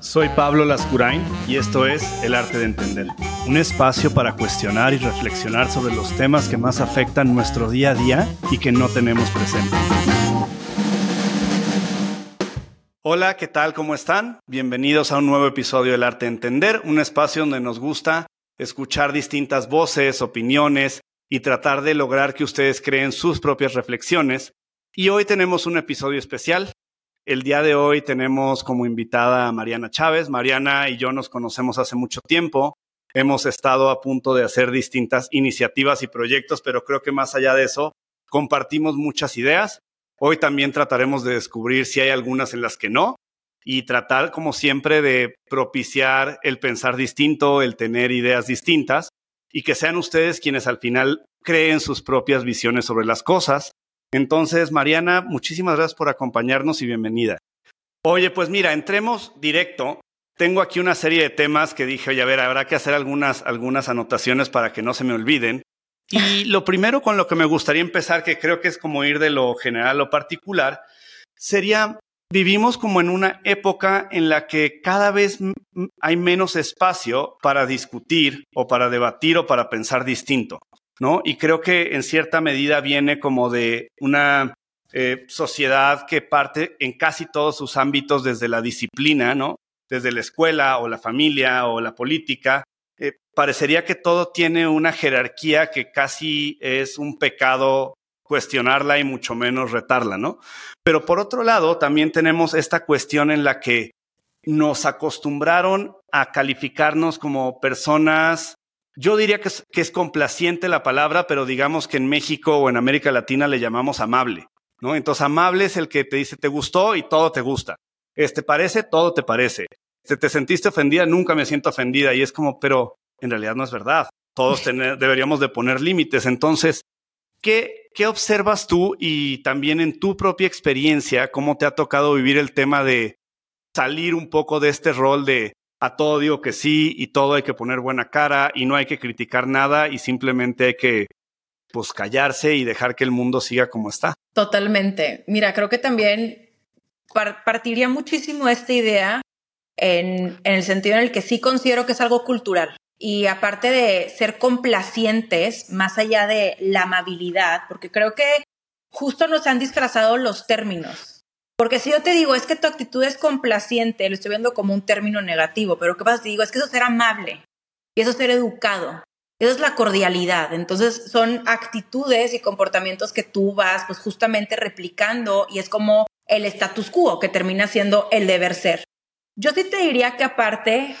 Soy Pablo Lascurain y esto es El Arte de Entender, un espacio para cuestionar y reflexionar sobre los temas que más afectan nuestro día a día y que no tenemos presente. Hola, ¿qué tal? ¿Cómo están? Bienvenidos a un nuevo episodio del Arte de Entender, un espacio donde nos gusta escuchar distintas voces, opiniones y tratar de lograr que ustedes creen sus propias reflexiones. Y hoy tenemos un episodio especial. El día de hoy tenemos como invitada a Mariana Chávez. Mariana y yo nos conocemos hace mucho tiempo. Hemos estado a punto de hacer distintas iniciativas y proyectos, pero creo que más allá de eso, compartimos muchas ideas. Hoy también trataremos de descubrir si hay algunas en las que no y tratar, como siempre, de propiciar el pensar distinto, el tener ideas distintas y que sean ustedes quienes al final creen sus propias visiones sobre las cosas entonces, Mariana, muchísimas gracias por acompañarnos y bienvenida. Oye, pues mira, entremos directo. Tengo aquí una serie de temas que dije, oye, a ver, habrá que hacer algunas, algunas anotaciones para que no se me olviden. Y lo primero con lo que me gustaría empezar, que creo que es como ir de lo general a lo particular, sería, vivimos como en una época en la que cada vez hay menos espacio para discutir o para debatir o para pensar distinto. ¿No? Y creo que en cierta medida viene como de una eh, sociedad que parte en casi todos sus ámbitos desde la disciplina, ¿no? Desde la escuela o la familia o la política. Eh, parecería que todo tiene una jerarquía que casi es un pecado cuestionarla y mucho menos retarla, ¿no? Pero por otro lado, también tenemos esta cuestión en la que nos acostumbraron a calificarnos como personas yo diría que es, complaciente la palabra, pero digamos que en México o en América Latina le llamamos amable, ¿no? Entonces, amable es el que te dice te gustó y todo te gusta. Este parece, todo te parece. Si te sentiste ofendida, nunca me siento ofendida. Y es como, pero en realidad no es verdad. Todos deberíamos de poner límites. Entonces, ¿qué, ¿qué observas tú y también en tu propia experiencia, cómo te ha tocado vivir el tema de salir un poco de este rol de a todo digo que sí y todo hay que poner buena cara y no hay que criticar nada y simplemente hay que pues callarse y dejar que el mundo siga como está. Totalmente. Mira, creo que también partiría muchísimo esta idea en, en el sentido en el que sí considero que es algo cultural. Y aparte de ser complacientes, más allá de la amabilidad, porque creo que justo nos han disfrazado los términos. Porque si yo te digo, es que tu actitud es complaciente, lo estoy viendo como un término negativo, pero ¿qué pasa? Te digo, es que eso es ser amable y eso es ser educado. Eso es la cordialidad. Entonces son actitudes y comportamientos que tú vas pues justamente replicando y es como el status quo que termina siendo el deber ser. Yo sí te diría que aparte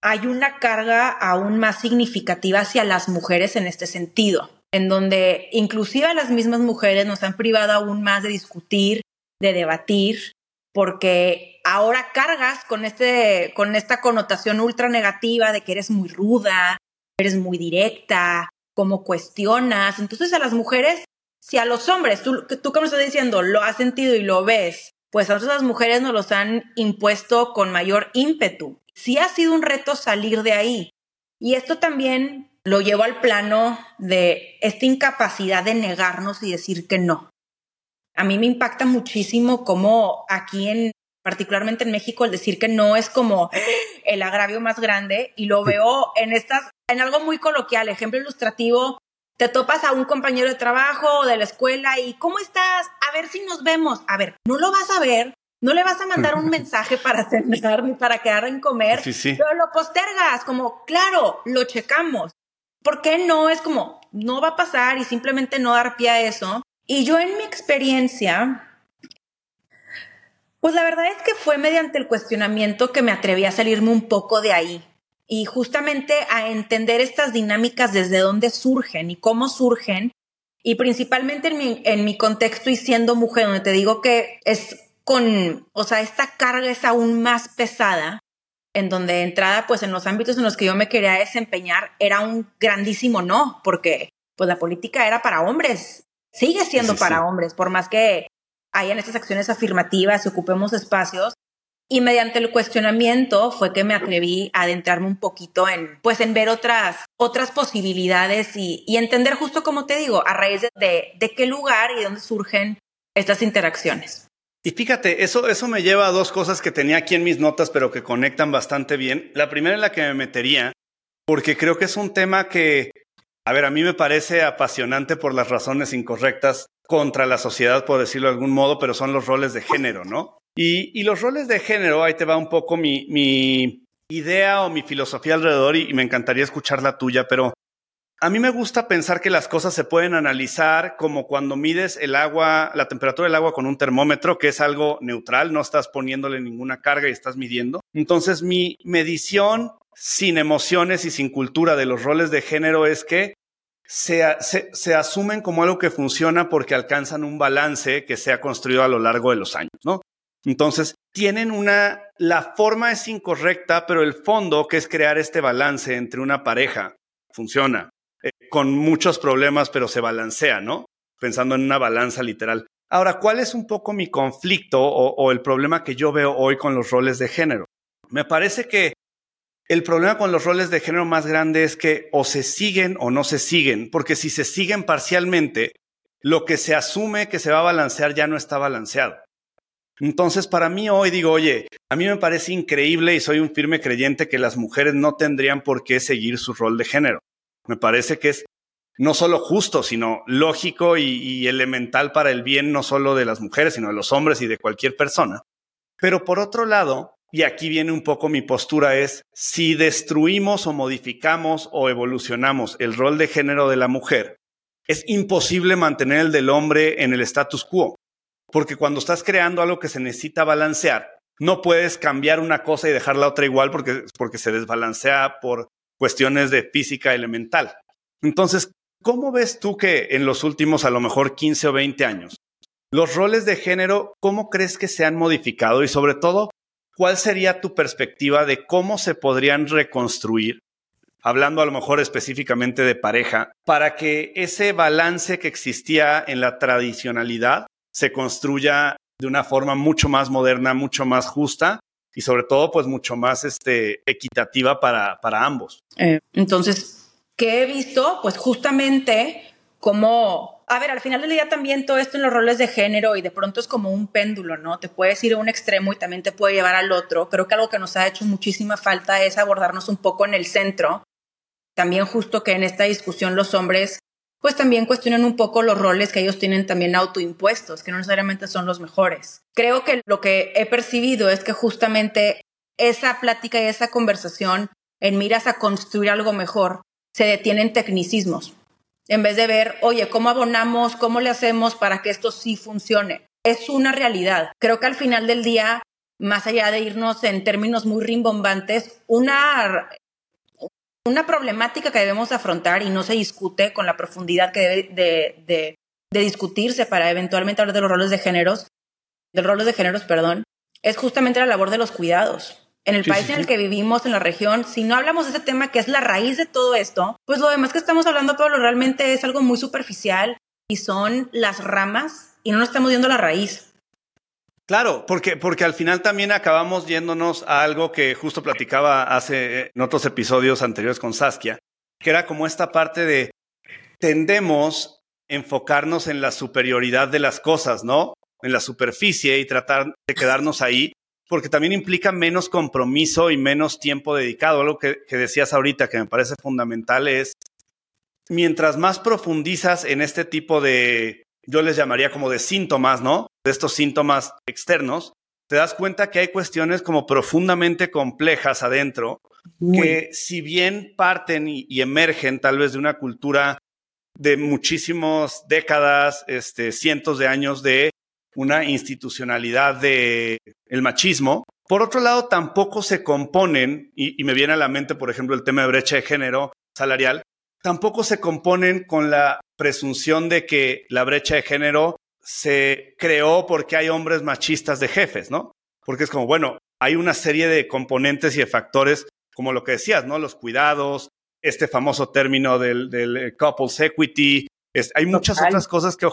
hay una carga aún más significativa hacia las mujeres en este sentido, en donde inclusive las mismas mujeres nos han privado aún más de discutir de debatir, porque ahora cargas con, este, con esta connotación ultra negativa de que eres muy ruda, eres muy directa, cómo cuestionas. Entonces a las mujeres, si a los hombres, tú, tú me estás diciendo, lo has sentido y lo ves, pues a nosotras las mujeres nos los han impuesto con mayor ímpetu. Sí ha sido un reto salir de ahí. Y esto también lo llevo al plano de esta incapacidad de negarnos y decir que no a mí me impacta muchísimo cómo aquí en, particularmente en México, el decir que no es como el agravio más grande y lo veo en estas, en algo muy coloquial, ejemplo ilustrativo, te topas a un compañero de trabajo o de la escuela y ¿cómo estás? A ver si nos vemos. A ver, no lo vas a ver, no le vas a mandar un mensaje para cenar ni para quedar en comer, pero lo postergas, como, claro, lo checamos. ¿Por qué no? Es como, no va a pasar y simplemente no dar pie a eso. Y yo en mi experiencia, pues la verdad es que fue mediante el cuestionamiento que me atreví a salirme un poco de ahí y justamente a entender estas dinámicas desde dónde surgen y cómo surgen y principalmente en mi, en mi contexto y siendo mujer, donde te digo que es con, o sea, esta carga es aún más pesada, en donde entrada, pues en los ámbitos en los que yo me quería desempeñar era un grandísimo no, porque pues la política era para hombres sigue siendo para hombres, por más que hayan estas acciones afirmativas y ocupemos espacios. Y mediante el cuestionamiento fue que me atreví a adentrarme un poquito en, pues, en ver otras, otras posibilidades y, entender justo como te digo, a raíz de, de qué lugar y dónde surgen estas interacciones. Y fíjate, eso, eso me lleva a dos cosas que tenía aquí en mis notas, pero que conectan bastante bien. La primera en la que me metería, porque creo que es un tema que, a ver, a mí me parece apasionante por las razones incorrectas contra la sociedad, por decirlo de algún modo, pero son los roles de género, ¿no? Y, los roles de género, ahí te va un poco mi, idea o mi filosofía alrededor y me encantaría escuchar la tuya, pero a mí me gusta pensar que las cosas se pueden analizar como cuando mides el agua, la temperatura del agua con un termómetro, que es algo neutral, no estás poniéndole ninguna carga y estás midiendo. Entonces, mi medición sin emociones y sin cultura de los roles de género es que se, se, asumen como algo que funciona porque alcanzan un balance que se ha construido a lo largo de los años, ¿no? Entonces, tienen una, la forma es incorrecta, pero el fondo, que es crear este balance entre una pareja, funciona. Eh, con muchos problemas, pero se balancea, ¿no? Pensando en una balanza literal. Ahora, ¿cuál es un poco mi conflicto o, el problema que yo veo hoy con los roles de género? Me parece que el problema con los roles de género más grande es que o se siguen o no se siguen, porque si se siguen parcialmente, lo que se asume que se va a balancear ya no está balanceado. Entonces, para mí hoy digo, oye, a mí me parece increíble y soy un firme creyente que las mujeres no tendrían por qué seguir su rol de género. Me parece que es no solo justo, sino lógico y, elemental para el bien no solo de las mujeres, sino de los hombres y de cualquier persona. Pero por otro lado, y aquí viene un poco mi postura, es si destruimos o modificamos o evolucionamos el rol de género de la mujer, es imposible mantener el del hombre en el status quo. Porque cuando estás creando algo que se necesita balancear, no puedes cambiar una cosa y dejar la otra igual porque, porque se desbalancea por cuestiones de física elemental. Entonces, ¿cómo ves tú que en los últimos a lo mejor 15 o 20 años, los roles de género, cómo crees que se han modificado y sobre todo, cuál sería tu perspectiva de cómo se podrían reconstruir, hablando a lo mejor específicamente de pareja, para que ese balance que existía en la tradicionalidad se construya de una forma mucho más moderna, mucho más justa y sobre todo pues mucho más este, equitativa para, para ambos. Eh, entonces, ¿qué he visto? Pues justamente como, a ver, al final del día también todo esto en los roles de género y de pronto es como un péndulo, ¿no? Te puedes ir a un extremo y también te puede llevar al otro. Creo que algo que nos ha hecho muchísima falta es abordarnos un poco en el centro. También justo que en esta discusión los hombres pues también cuestionan un poco los roles que ellos tienen también autoimpuestos, que no necesariamente son los mejores. Creo que lo que he percibido es que justamente esa plática y esa conversación en miras a construir algo mejor se detienen tecnicismos. En vez de ver, oye, ¿cómo abonamos? ¿Cómo le hacemos para que esto sí funcione? Es una realidad. Creo que al final del día, más allá de irnos en términos muy rimbombantes, una una problemática que debemos afrontar y no se discute con la profundidad que debe de, discutirse para eventualmente hablar de los roles de géneros, de roles de géneros, perdón, es justamente la labor de los cuidados. En el país en el que vivimos, en la región, si no hablamos de ese tema que es la raíz de todo esto, pues lo demás que estamos hablando, Pablo, realmente es algo muy superficial y son las ramas y no nos estamos viendo la raíz. Claro, porque, porque al final también acabamos yéndonos a algo que justo platicaba hace en otros episodios anteriores con Saskia, que era como esta parte de tendemos enfocarnos en la superioridad de las cosas, ¿no? En la superficie y tratar de quedarnos ahí, porque también implica menos compromiso y menos tiempo dedicado. Algo que, que decías ahorita que me parece fundamental es, mientras más profundizas en este tipo de, yo les llamaría como de síntomas, ¿no? de estos síntomas externos, te das cuenta que hay cuestiones como profundamente complejas adentro, que si bien parten y, emergen tal vez de una cultura de muchísimas décadas, este, cientos de años de una institucionalidad de el machismo. Por otro lado, tampoco se componen, y, y me viene a la mente, por ejemplo, el tema de brecha de género salarial, tampoco se componen con la presunción de que la brecha de género se creó porque hay hombres machistas de jefes, ¿no? Porque es como, bueno, hay una serie de componentes y de factores, como lo que decías, ¿no? Los cuidados, este famoso término del, del eh, couples equity, hay muchas otras cosas que,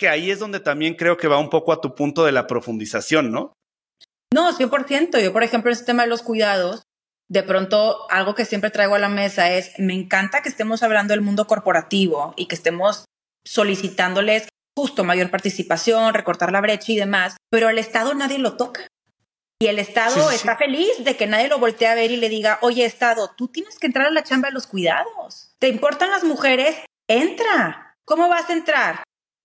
que ahí es donde también creo que va un poco a tu punto de la profundización, ¿no? No, 100%. Yo, por ejemplo, en este tema de los cuidados, de pronto algo que siempre traigo a la mesa es, me encanta que estemos hablando del mundo corporativo y que estemos solicitándoles justo mayor participación, recortar la brecha y demás, pero el Estado nadie lo toca. Y el Estado está feliz de que nadie lo voltee a ver y le diga, oye, Estado, tú tienes que entrar a la chamba de los cuidados. ¿Te importan las mujeres? Entra. ¿Cómo vas a entrar?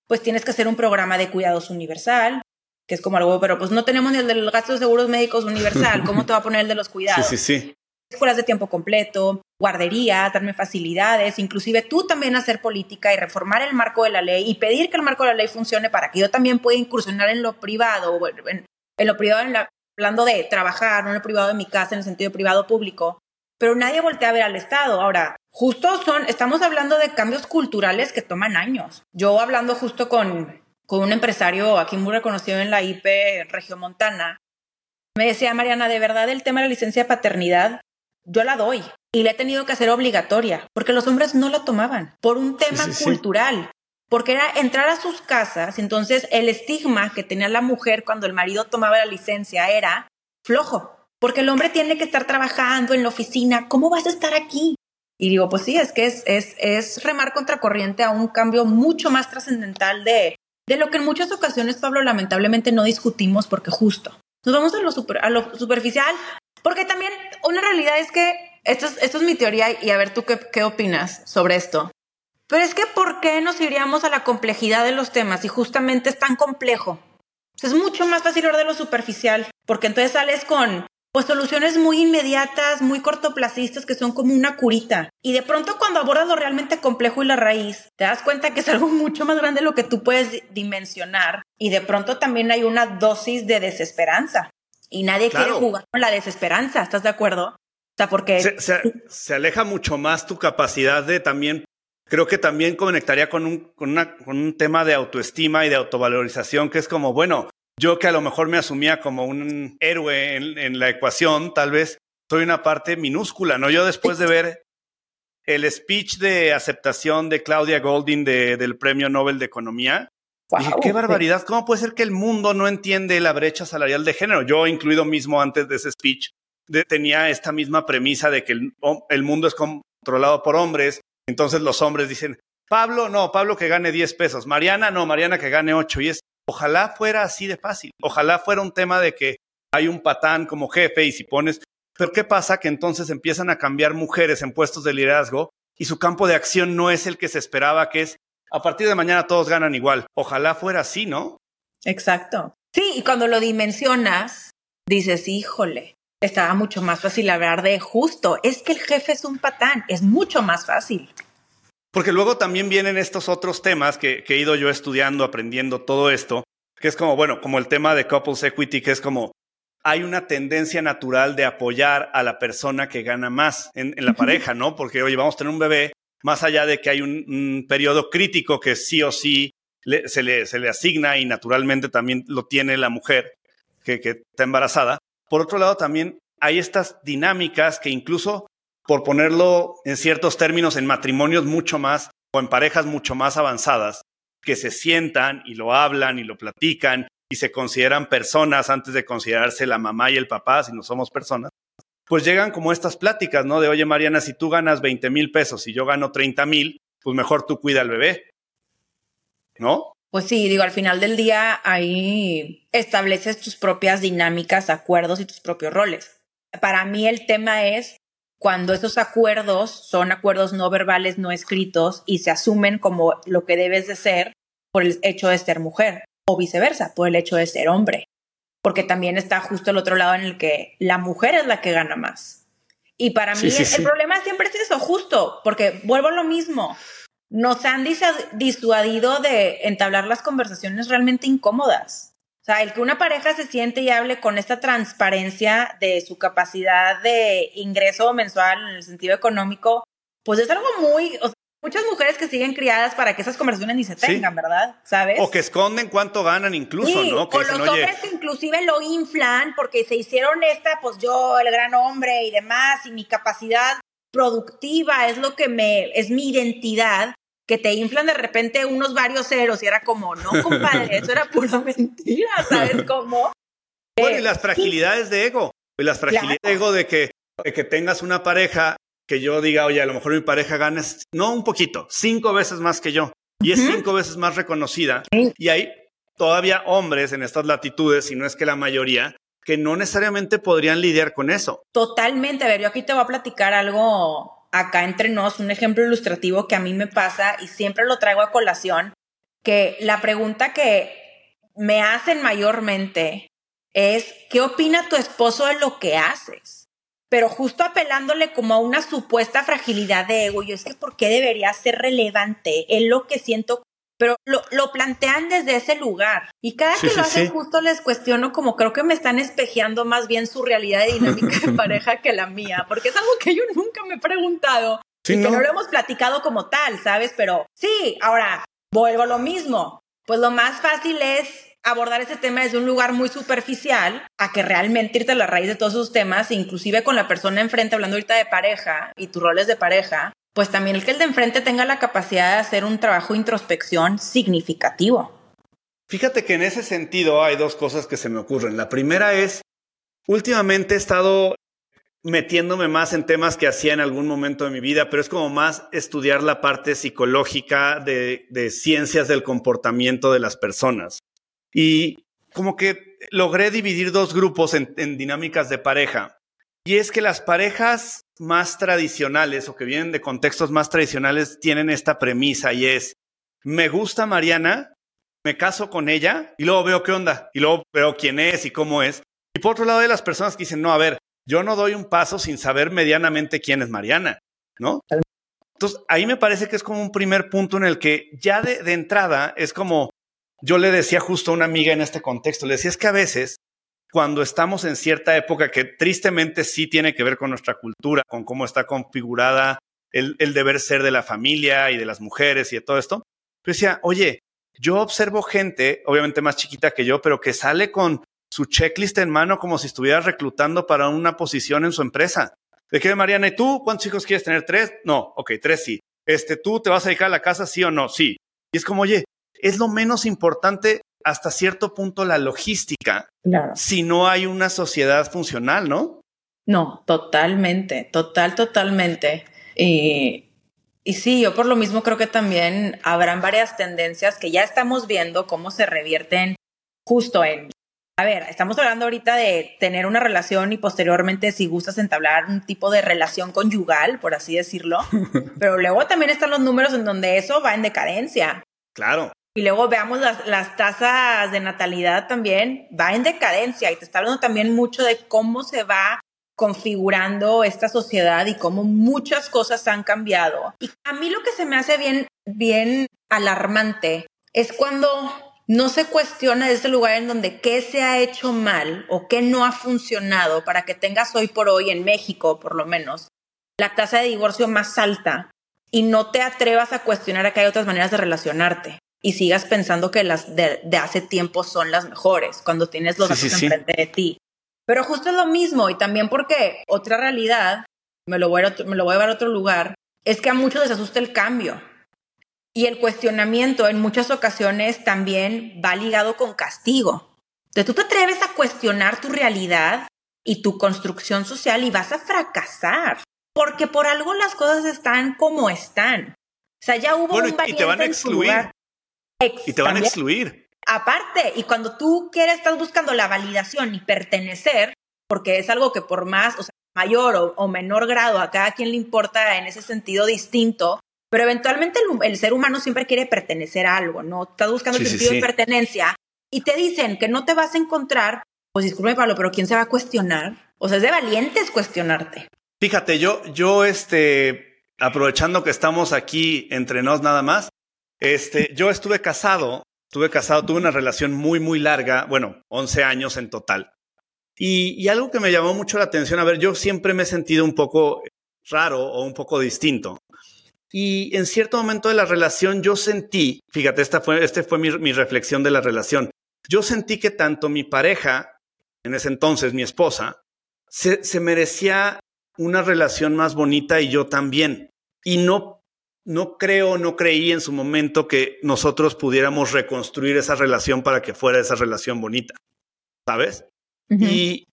Pues tienes que hacer un programa de cuidados universal, que es como algo, pero pues no tenemos ni el de los gastos de seguros médicos universal. ¿Cómo te va a poner el de los cuidados? Sí, sí, sí. Escuelas de tiempo completo, guarderías, darme facilidades, inclusive tú también hacer política y reformar el marco de la ley y pedir que el marco de la ley funcione para que yo también pueda incursionar en lo privado, en, en lo privado, en la, hablando de trabajar, no en lo privado de mi casa, en el sentido privado público, pero nadie voltea a ver al Estado. Ahora, justo son, estamos hablando de cambios culturales que toman años. Yo hablando justo con, con un empresario aquí muy reconocido en la IP Regiomontana, me decía, Mariana, de verdad el tema de la licencia de paternidad, yo la doy y la he tenido que hacer obligatoria, porque los hombres no la tomaban, por un tema cultural. Porque era entrar a sus casas, entonces el estigma que tenía la mujer cuando el marido tomaba la licencia era flojo, porque el hombre tiene que estar trabajando en la oficina, ¿cómo vas a estar aquí? Y digo, pues sí, es que es, es, es remar contracorriente a un cambio mucho más trascendental de, de lo que en muchas ocasiones, Pablo, lamentablemente no discutimos porque justo nos vamos a lo, super, a lo superficial, porque también una realidad es que, esto es, esto es mi teoría y a ver tú qué, qué opinas sobre esto. Pero es que ¿por qué nos iríamos a la complejidad de los temas y justamente es tan complejo? es mucho más fácil hablar de lo superficial, porque entonces sales con pues soluciones muy inmediatas, muy cortoplacistas que son como una curita. Y de pronto cuando abordas lo realmente complejo y la raíz, te das cuenta que es algo mucho más grande de lo que tú puedes dimensionar. Y de pronto también hay una dosis de desesperanza. Y nadie quiere jugar con la desesperanza, ¿estás de acuerdo? O sea, porque... Se, aleja mucho más tu capacidad de también creo que también conectaría con un, con, una, con un tema de autoestima y de autovalorización, que es como, bueno, yo que a lo mejor me asumía como un héroe en, la ecuación, tal vez soy una parte minúscula, ¿no? Yo después de ver el speech de aceptación de Claudia Golding del Premio Nobel de Economía, dije, qué barbaridad, ¿cómo puede ser que el mundo no entiende la brecha salarial de género? Yo, incluido mismo antes de ese speech, tenía esta misma premisa de que el, el mundo es controlado por hombres, entonces los hombres dicen, Pablo, no, Pablo que gane 10 pesos, Mariana, no, Mariana que gane 8, y es Ojalá fuera así de fácil. Ojalá fuera un tema de que hay un patán como jefe y si pones... Pero ¿qué pasa? Que entonces empiezan a cambiar mujeres en puestos de liderazgo y su campo de acción no es el que se esperaba, que es a partir de mañana todos ganan igual. Ojalá fuera así, ¿no? Exacto. Sí, y cuando lo dimensionas, dices, híjole, estaba mucho más fácil hablar de justo. Es que el jefe es un patán, es mucho más fácil. Porque luego también vienen estos otros temas que, he ido yo estudiando, aprendiendo todo esto, que es como, bueno, como el tema de couples equity, que es como, hay una tendencia natural de apoyar a la persona que gana más en, la pareja, ¿no? Porque, oye, vamos a tener un bebé, más allá de que hay un, periodo crítico que sí o sí se, le, se, le, asigna y naturalmente también lo tiene la mujer que, que está embarazada. Por otro lado, también hay estas dinámicas que incluso por ponerlo en ciertos términos, en matrimonios mucho más o en parejas mucho más avanzadas, que se sientan y lo hablan y lo platican y se consideran personas antes de considerarse la mamá y el papá, si no somos personas, pues llegan como estas pláticas, ¿no? De, oye, Mariana, si tú ganas 20 mil pesos y yo gano 30 mil, pues mejor tú cuida al bebé, ¿no? Pues sí, digo, al final del día ahí estableces tus propias dinámicas, acuerdos y tus propios roles. Para mí el tema es cuando esos acuerdos son acuerdos no verbales, no escritos y se asumen como lo que debes de ser por el hecho de ser mujer o viceversa, por el hecho de ser hombre. Porque también está justo el otro lado en el que la mujer es la que gana más. Y para mí el, problema siempre es eso, justo, porque vuelvo a lo mismo. Nos han disuadido de entablar las conversaciones realmente incómodas. O sea, el que una pareja se siente y hable con esta transparencia de su capacidad de ingreso mensual en el sentido económico, pues es algo muy, o sea, muchas mujeres que siguen criadas para que esas conversaciones ni se tengan, ¿verdad? ¿Sabes? O que esconden cuánto ganan incluso, ¿no? Que o los hombres que inclusive lo inflan porque se hicieron esta, pues yo, el gran hombre y demás, y mi capacidad productiva es lo que me, es mi identidad que te inflan de repente unos varios ceros y era como, no, compadre, eso era pura mentira, ¿sabes cómo? Bueno, y las fragilidades de ego, y las fragilidades de ego de que, de que tengas una pareja que yo diga, oye, a lo mejor mi pareja gana, no un poquito, cinco veces más que yo. y es cinco veces más reconocida. Y hay todavía hombres en estas latitudes, si no es que la mayoría, que no necesariamente podrían lidiar con eso. Totalmente. A ver, yo aquí te voy a platicar algo acá entre nos, un ejemplo ilustrativo que a mí me pasa y siempre lo traigo a colación, que la pregunta que me hacen mayormente es, ¿qué opina tu esposo de lo que haces? Pero justo apelándole como a una supuesta fragilidad de ego, yo es que ¿por qué debería ser relevante? Es lo que siento, pero lo, lo plantean desde ese lugar. Y cada que lo hacen justo les cuestiono como creo que me están espejeando más bien su realidad de dinámica de pareja que la mía, porque es algo que yo nunca me he preguntado. y que no lo hemos platicado como tal, ¿sabes? Pero sí, ahora vuelvo a lo mismo. Pues lo más fácil es abordar ese tema desde un lugar muy superficial a que realmente irte a la raíz de todos esos temas, inclusive con la persona enfrente, hablando ahorita de pareja y tus roles de pareja, pues también el que el de enfrente tenga la capacidad de hacer un trabajo de introspección significativo. Fíjate que en ese sentido hay dos cosas que se me ocurren. La primera es, últimamente he estado metiéndome más en temas que hacía en algún momento de mi vida, pero es como más estudiar la parte psicológica de, de ciencias del comportamiento de las personas. Y como que logré dividir dos grupos en, dinámicas de pareja. Y es que las parejas más tradicionales o que vienen de contextos más tradicionales tienen esta premisa y es, me gusta Mariana, me caso con ella y luego veo qué onda y luego veo quién es y cómo es. Y por otro lado hay las personas que dicen, no, a ver, yo no doy un paso sin saber medianamente quién es Mariana, ¿no? Entonces, ahí me parece que es como un primer punto en el que ya de, de entrada es como, yo le decía justo a una amiga en este contexto, le decía es que a veces cuando estamos en cierta época que tristemente sí tiene que ver con nuestra cultura, con cómo está configurada el, deber ser de la familia y de las mujeres y de todo esto, yo decía, oye, yo observo gente, obviamente más chiquita que yo, pero que sale con su checklist en mano como si estuviera reclutando para una posición en su empresa. De que, Mariana, ¿y tú cuántos hijos quieres tener? ¿Tres? No, ok, tres sí. Este, ¿tú te vas a dedicar a la casa, sí o no? Sí. Y es como, oye, es lo menos importante hasta cierto punto la logística si no hay una sociedad funcional, ¿no? No, totalmente, total, totalmente. Y, y sí, yo por lo mismo creo que también habrán varias tendencias que ya estamos viendo cómo se revierten justo en a ver, estamos hablando ahorita de tener una relación y posteriormente si gustas entablar un tipo de relación conyugal, por así decirlo. Pero luego también están los números en donde eso va en decadencia. Claro. Y luego veamos las, tasas de natalidad también, va en decadencia y te está hablando también mucho de cómo se va configurando esta sociedad y cómo muchas cosas han cambiado. Y a mí lo que se me hace bien, bien alarmante es cuando no se cuestiona el lugar en donde qué se ha hecho mal o qué no ha funcionado para que tengas hoy por hoy en México, por lo menos, la tasa de divorcio más alta y no te atrevas a cuestionar que hay otras maneras de relacionarte y sigas pensando que las de, hace tiempo son las mejores cuando tienes los datos enfrente de ti. Pero justo es lo mismo y también porque otra realidad, me lo, voy a, me lo voy a llevar a otro lugar, es que a muchos les asusta el cambio. Y el cuestionamiento en muchas ocasiones también va ligado con castigo. Entonces tú te atreves a cuestionar tu realidad y tu construcción social y vas a fracasar. Porque por algo las cosas están como están. O sea, ya hubo un y te van a excluir. Y te van a excluir. Aparte, y cuando tú quieres, estás buscando la validación y pertenecer, porque es algo que por más, o sea, mayor o, menor grado, a cada quien le importa en ese sentido distinto, pero eventualmente el, ser humano siempre quiere pertenecer a algo, ¿no? Estás buscando el sentido de pertenencia y te dicen que no te vas a encontrar, pues disculpe Pablo, pero ¿quién se va a cuestionar? O sea, es de valientes cuestionarte. Fíjate, yo, yo, este, aprovechando que estamos aquí entre nos nada más, este, yo estuve casado, estuve casado, tuve una relación muy, muy larga, bueno, 11 años en total. Y, algo que me llamó mucho la atención, a ver, yo siempre me he sentido un poco raro o un poco distinto. Y en cierto momento de la relación yo sentí, fíjate, esta fue, este fue mi, reflexión de la relación, yo sentí que tanto mi pareja, en ese entonces mi esposa, se, se merecía una relación más bonita y yo también. Y no no creo, no creí en su momento que nosotros pudiéramos reconstruir esa relación para que fuera esa relación bonita, ¿sabes? y,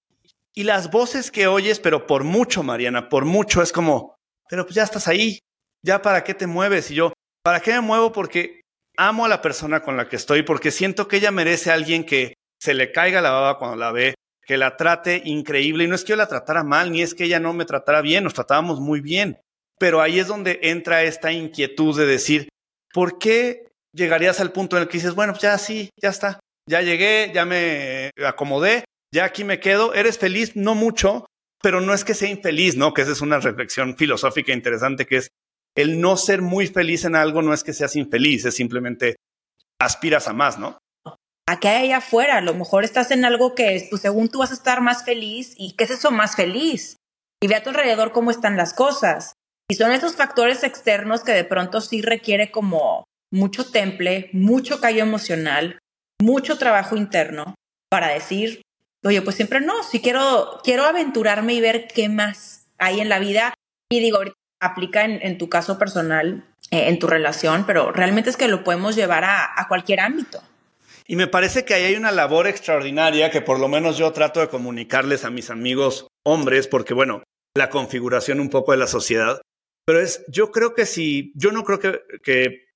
y las voces que oyes, pero por mucho, Mariana, por mucho, es como, pero pues ya estás ahí, ya para qué te mueves. Y yo, ¿para qué me muevo? Porque amo a la persona con la que estoy porque siento que ella merece a alguien que se le caiga la baba cuando la ve, que la trate increíble. Y no es que yo la tratara mal, ni es que ella no me tratara bien, nos tratábamos muy bien. Pero ahí es donde entra esta inquietud de decir, ¿por qué llegarías al punto en el que dices, bueno, ya sí, ya está, ya llegué, ya me acomodé, ya aquí me quedo, eres feliz, no mucho, pero no es que sea infeliz, ¿no? Que esa es una reflexión filosófica interesante, que es el no ser muy feliz en algo no es que seas infeliz, es simplemente aspiras a más, ¿no? ¿A qué hay allá afuera? A lo mejor estás en algo que, pues según tú vas a estar más feliz, ¿y qué es eso más feliz? Y ve a tu alrededor cómo están las cosas. Y son esos factores externos que de pronto sí requiere como mucho temple, mucho callo emocional, mucho trabajo interno para decir, oye, pues siempre no, si quiero, quiero aventurarme y ver qué más hay en la vida. Y digo, aplica en, tu caso personal, eh, en tu relación, pero realmente es que lo podemos llevar a, a cualquier ámbito. Y me parece que ahí hay una labor extraordinaria que por lo menos yo trato de comunicarles a mis amigos hombres, porque bueno, la configuración un poco de la sociedad, pero es, yo creo que si, yo no creo que, que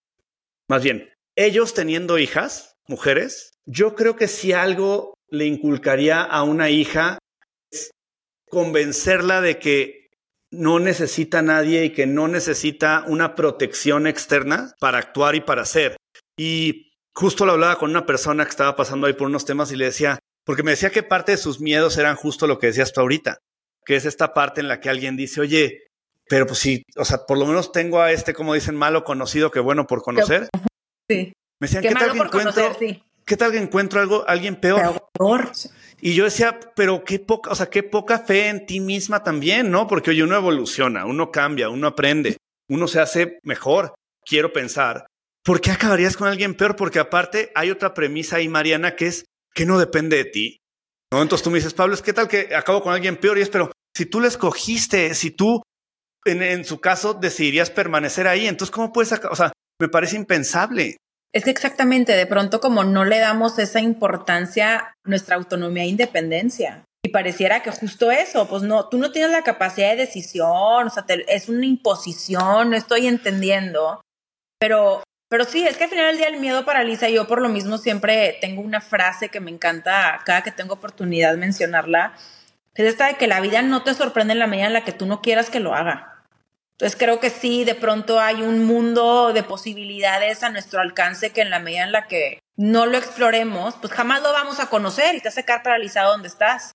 más bien, ellos teniendo hijas, mujeres, yo creo que si algo le inculcaría a una hija es convencerla de que no necesita nadie y que no necesita una protección externa para actuar y para ser. Y justo lo hablaba con una persona que estaba pasando ahí por unos temas y le decía, porque me decía que parte de sus miedos eran justo lo que decías tú ahorita, que es esta parte en la que alguien dice, oye, pero pues sí, o sea, por lo menos tengo a este, como dicen, malo conocido que bueno por conocer. Sí. Me decían, ¿qué, tal que encuentro? ¿Qué tal que encuentro algo, alguien peor? peor. Y yo decía, pero qué poca, o sea, qué poca fe en ti misma también, ¿no? Porque oye, uno evoluciona, uno cambia, uno aprende, uno se hace mejor, quiero pensar. ¿Por qué acabarías con alguien peor? Porque aparte hay otra premisa ahí, Mariana, que es que no depende de ti. ¿no? Entonces tú me dices, Pablo, es que tal que acabo con alguien peor y es, pero si tú le escogiste, si tú en, en su caso decidirías permanecer ahí, entonces ¿cómo puedes, o sea, me parece impensable. Es que exactamente, de pronto como no le damos esa importancia a nuestra autonomía e independencia. Y pareciera que justo eso, pues no, tú no tienes la capacidad de decisión, o sea, es una imposición, no estoy entendiendo. Pero, pero sí, es que al final del día el miedo paraliza. Yo por lo mismo siempre tengo una frase que me encanta cada que tengo oportunidad mencionarla. Es esta de que la vida no te sorprende en la medida en la que tú no quieras que lo haga. Entonces creo que sí, de pronto hay un mundo de posibilidades a nuestro alcance que en la medida en la que no lo exploremos, pues jamás lo vamos a conocer y te vas a quedar paralizado donde estás.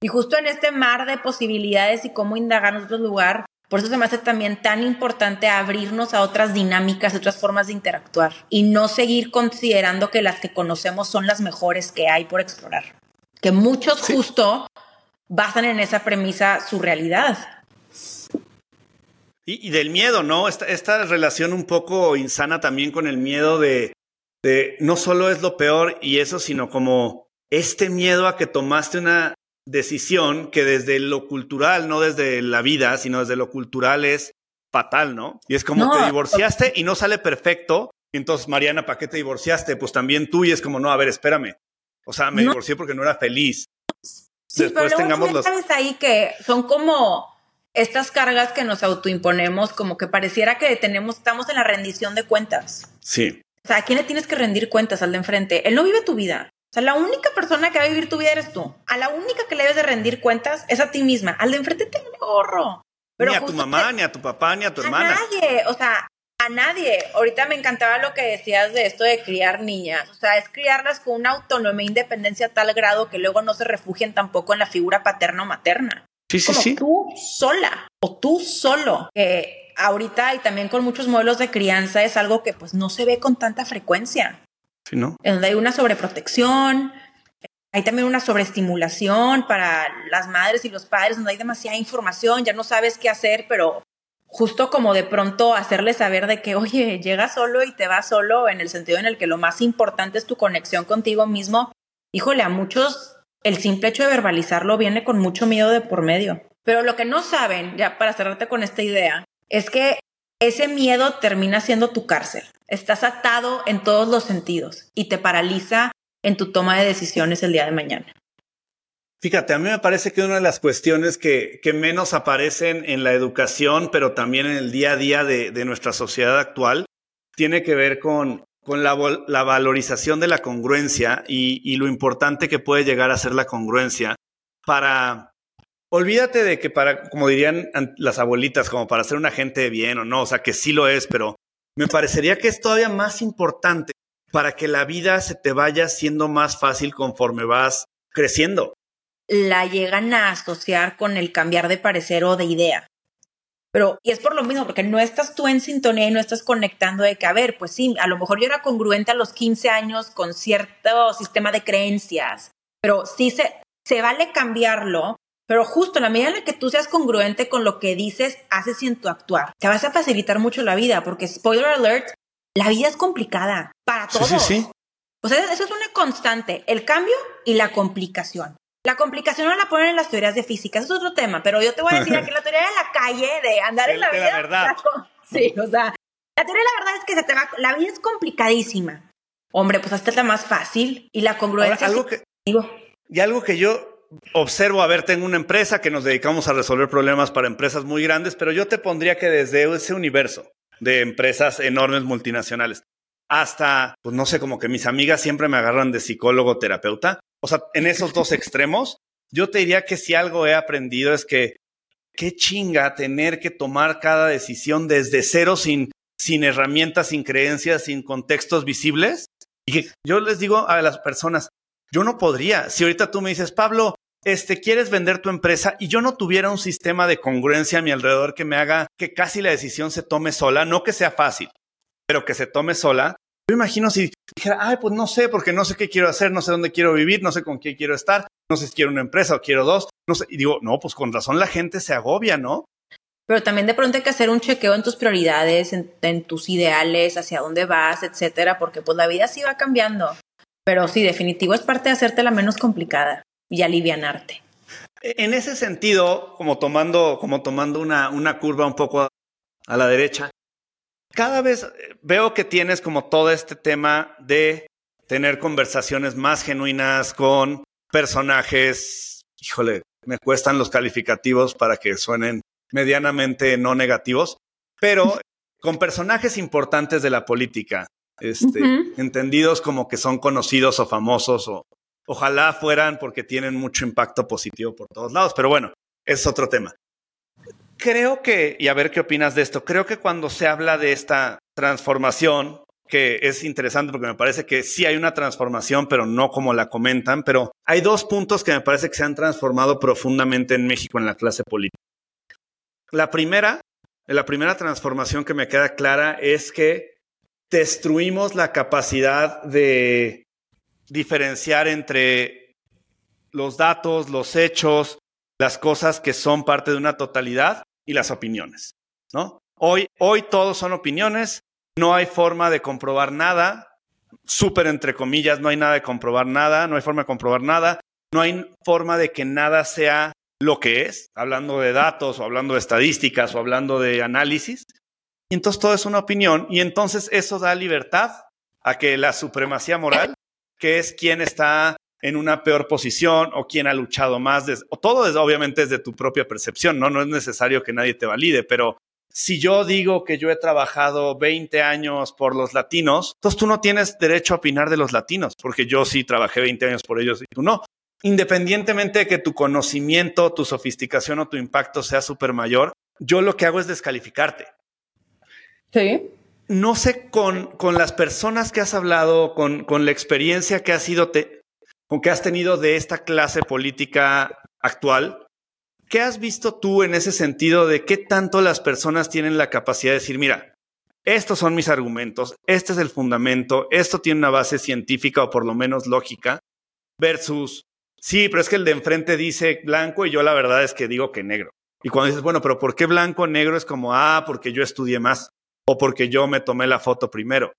Y justo en este mar de posibilidades y cómo indagar en otro lugar, por eso se me hace también tan importante abrirnos a otras dinámicas, otras formas de interactuar y no seguir considerando que las que conocemos son las mejores que hay por explorar. Que muchos justo basan en esa premisa su realidad. Y, del miedo, ¿no? Esta, esta, relación un poco insana también con el miedo de, de no solo es lo peor y eso, sino como este miedo a que tomaste una decisión que desde lo cultural, no desde la vida, sino desde lo cultural es fatal, ¿no? Y es como te divorciaste y no sale perfecto. entonces, Mariana, ¿para qué te divorciaste? Pues también tú y es como, no, a ver, espérame. O sea, me divorcié porque no era feliz. Sí, Después pero tengamos los... sabes ahí que son como estas cargas que nos autoimponemos, como que pareciera que tenemos, estamos en la rendición de cuentas. Sí. O sea, ¿a quién le tienes que rendir cuentas al de enfrente? Él no vive tu vida. O sea, la única persona que va a vivir tu vida eres tú. A la única que le debes de rendir cuentas es a ti misma. Al de enfrente te gorro. Pero ni a tu mamá, ni a tu papá, ni a tu hermana. A nadie. O sea, a nadie. Ahorita me encantaba lo que decías de esto de criar niñas. O sea, es criarlas con una autonomía e independencia a tal grado que luego no se refugien tampoco en la figura paterna o materna. Sí, sí, sí. Tú sola o tú solo. Que ahorita y también con muchos modelos de crianza es algo que pues no se ve con tanta frecuencia. Sí, ¿no? En donde hay una sobreprotección, hay también una sobreestimulación para las madres y los padres, donde hay demasiada información, ya no sabes qué hacer, pero justo como de pronto hacerles saber de que, oye, llegas solo y te vas solo, en el sentido en el que lo más importante es tu conexión contigo mismo. Híjole, a muchos el simple hecho de verbalizarlo viene con mucho miedo de por medio. Pero lo que no saben, ya para cerrarte con esta idea, es que ese miedo termina siendo tu cárcel. Estás atado en todos los sentidos y te paraliza en tu toma de decisiones el día de mañana. Fíjate, a mí me parece que una de las cuestiones que, menos aparecen en la educación, pero también en el día a día de, nuestra sociedad actual, tiene que ver con la, valorización de la congruencia y, lo importante que puede llegar a ser la congruencia para, olvídate de que para, como dirían las abuelitas, como para ser una gente de bien o no, o sea, que sí lo es, pero me parecería que es todavía más importante para que la vida se te vaya siendo más fácil conforme vas creciendo. La llegan a asociar con el cambiar de parecer o de idea. Pero, y es por lo mismo, porque no estás tú en sintonía y no estás conectando de que, a ver, pues sí, a lo mejor yo era congruente a los 15 años con cierto sistema de creencias, pero sí se, se vale cambiarlo, pero justo en la medida en la que tú seas congruente con lo que dices, haces y en tu actuar, te vas a facilitar mucho la vida, porque spoiler alert, la vida es complicada para todos. Sí, sí, sí. O sea, eso es una constante, el cambio y la complicación. La complicación no la ponen en las teorías de física, eso es otro tema, pero yo te voy a decir que la teoría de la calle, de andar en la vida. La verdad. sí, o sea, la teoría de la verdad es que se te va, la vida es complicadísima. Hombre, pues hasta es la más fácil y la congruencia. algo que, y algo que yo observo, a ver, tengo una empresa que nos dedicamos a resolver problemas para empresas muy grandes, pero yo te pondría que desde ese universo de empresas enormes multinacionales hasta, pues no sé, como que mis amigas siempre me agarran de psicólogo terapeuta. O sea, en esos dos extremos, yo te diría que si algo he aprendido es que qué chinga tener que tomar cada decisión desde cero sin, sin herramientas, sin creencias, sin contextos visibles. Y yo les digo a las personas, yo no podría. Si ahorita tú me dices, Pablo, este, quieres vender tu empresa y yo no tuviera un sistema de congruencia a mi alrededor que me haga que casi la decisión se tome sola, no que sea fácil, pero que se tome sola, yo imagino si dijera, ay, pues no sé, porque no sé qué quiero hacer, no sé dónde quiero vivir, no sé con quién quiero estar, no sé si quiero una empresa o quiero dos, no sé. Y digo, no, pues con razón la gente se agobia, ¿no? Pero también de pronto hay que hacer un chequeo en tus prioridades, en, tus ideales, hacia dónde vas, etcétera, porque pues la vida sí va cambiando. Pero sí, definitivo es parte de hacerte la menos complicada y alivianarte. En ese sentido, como tomando, como tomando una, una curva un poco a la derecha, cada vez eh, veo que tienes como todo este tema de tener conversaciones más genuinas con personajes, híjole, me cuestan los calificativos para que suenen medianamente no negativos, pero con personajes importantes de la política, este, entendidos como que son conocidos o famosos o ojalá fueran porque tienen mucho impacto positivo por todos lados, pero bueno, es otro tema creo que, y a ver qué opinas de esto, creo que cuando se habla de esta transformación, que es interesante porque me parece que sí hay una transformación, pero no como la comentan, pero hay dos puntos que me parece que se han transformado profundamente en México en la clase política. La primera, la primera transformación que me queda clara es que destruimos la capacidad de diferenciar entre los datos, los hechos, las cosas que son parte de una totalidad y las opiniones, ¿no? Hoy, hoy todos son opiniones, no hay forma de comprobar nada, súper entre comillas, no hay nada de comprobar nada, no hay forma de comprobar nada, no hay forma de que nada sea lo que es, hablando de datos o hablando de estadísticas o hablando de análisis. Y entonces todo es una opinión y entonces eso da libertad a que la supremacía moral, que es quien está en una peor posición o quién ha luchado más. o todo es, obviamente es de tu propia percepción, ¿no? No es necesario que nadie te valide, pero si yo digo que yo he trabajado 20 años por los latinos, entonces tú no tienes derecho a opinar de los latinos, porque yo sí trabajé 20 años por ellos y tú no. Independientemente de que tu conocimiento, tu sofisticación o tu impacto sea súper mayor, yo lo que hago es descalificarte. Sí. No sé con, con las personas que has hablado, con, con la experiencia que has sido, te, con que has tenido de esta clase política actual, ¿qué has visto tú en ese sentido de qué tanto las personas tienen la capacidad de decir, mira, estos son mis argumentos, este es el fundamento, esto tiene una base científica o por lo menos lógica, versus, sí, pero es que el de enfrente dice blanco y yo la verdad es que digo que negro. Y cuando dices, bueno, pero ¿por qué blanco negro? Es como, ah, porque yo estudié más o porque yo me tomé la foto primero.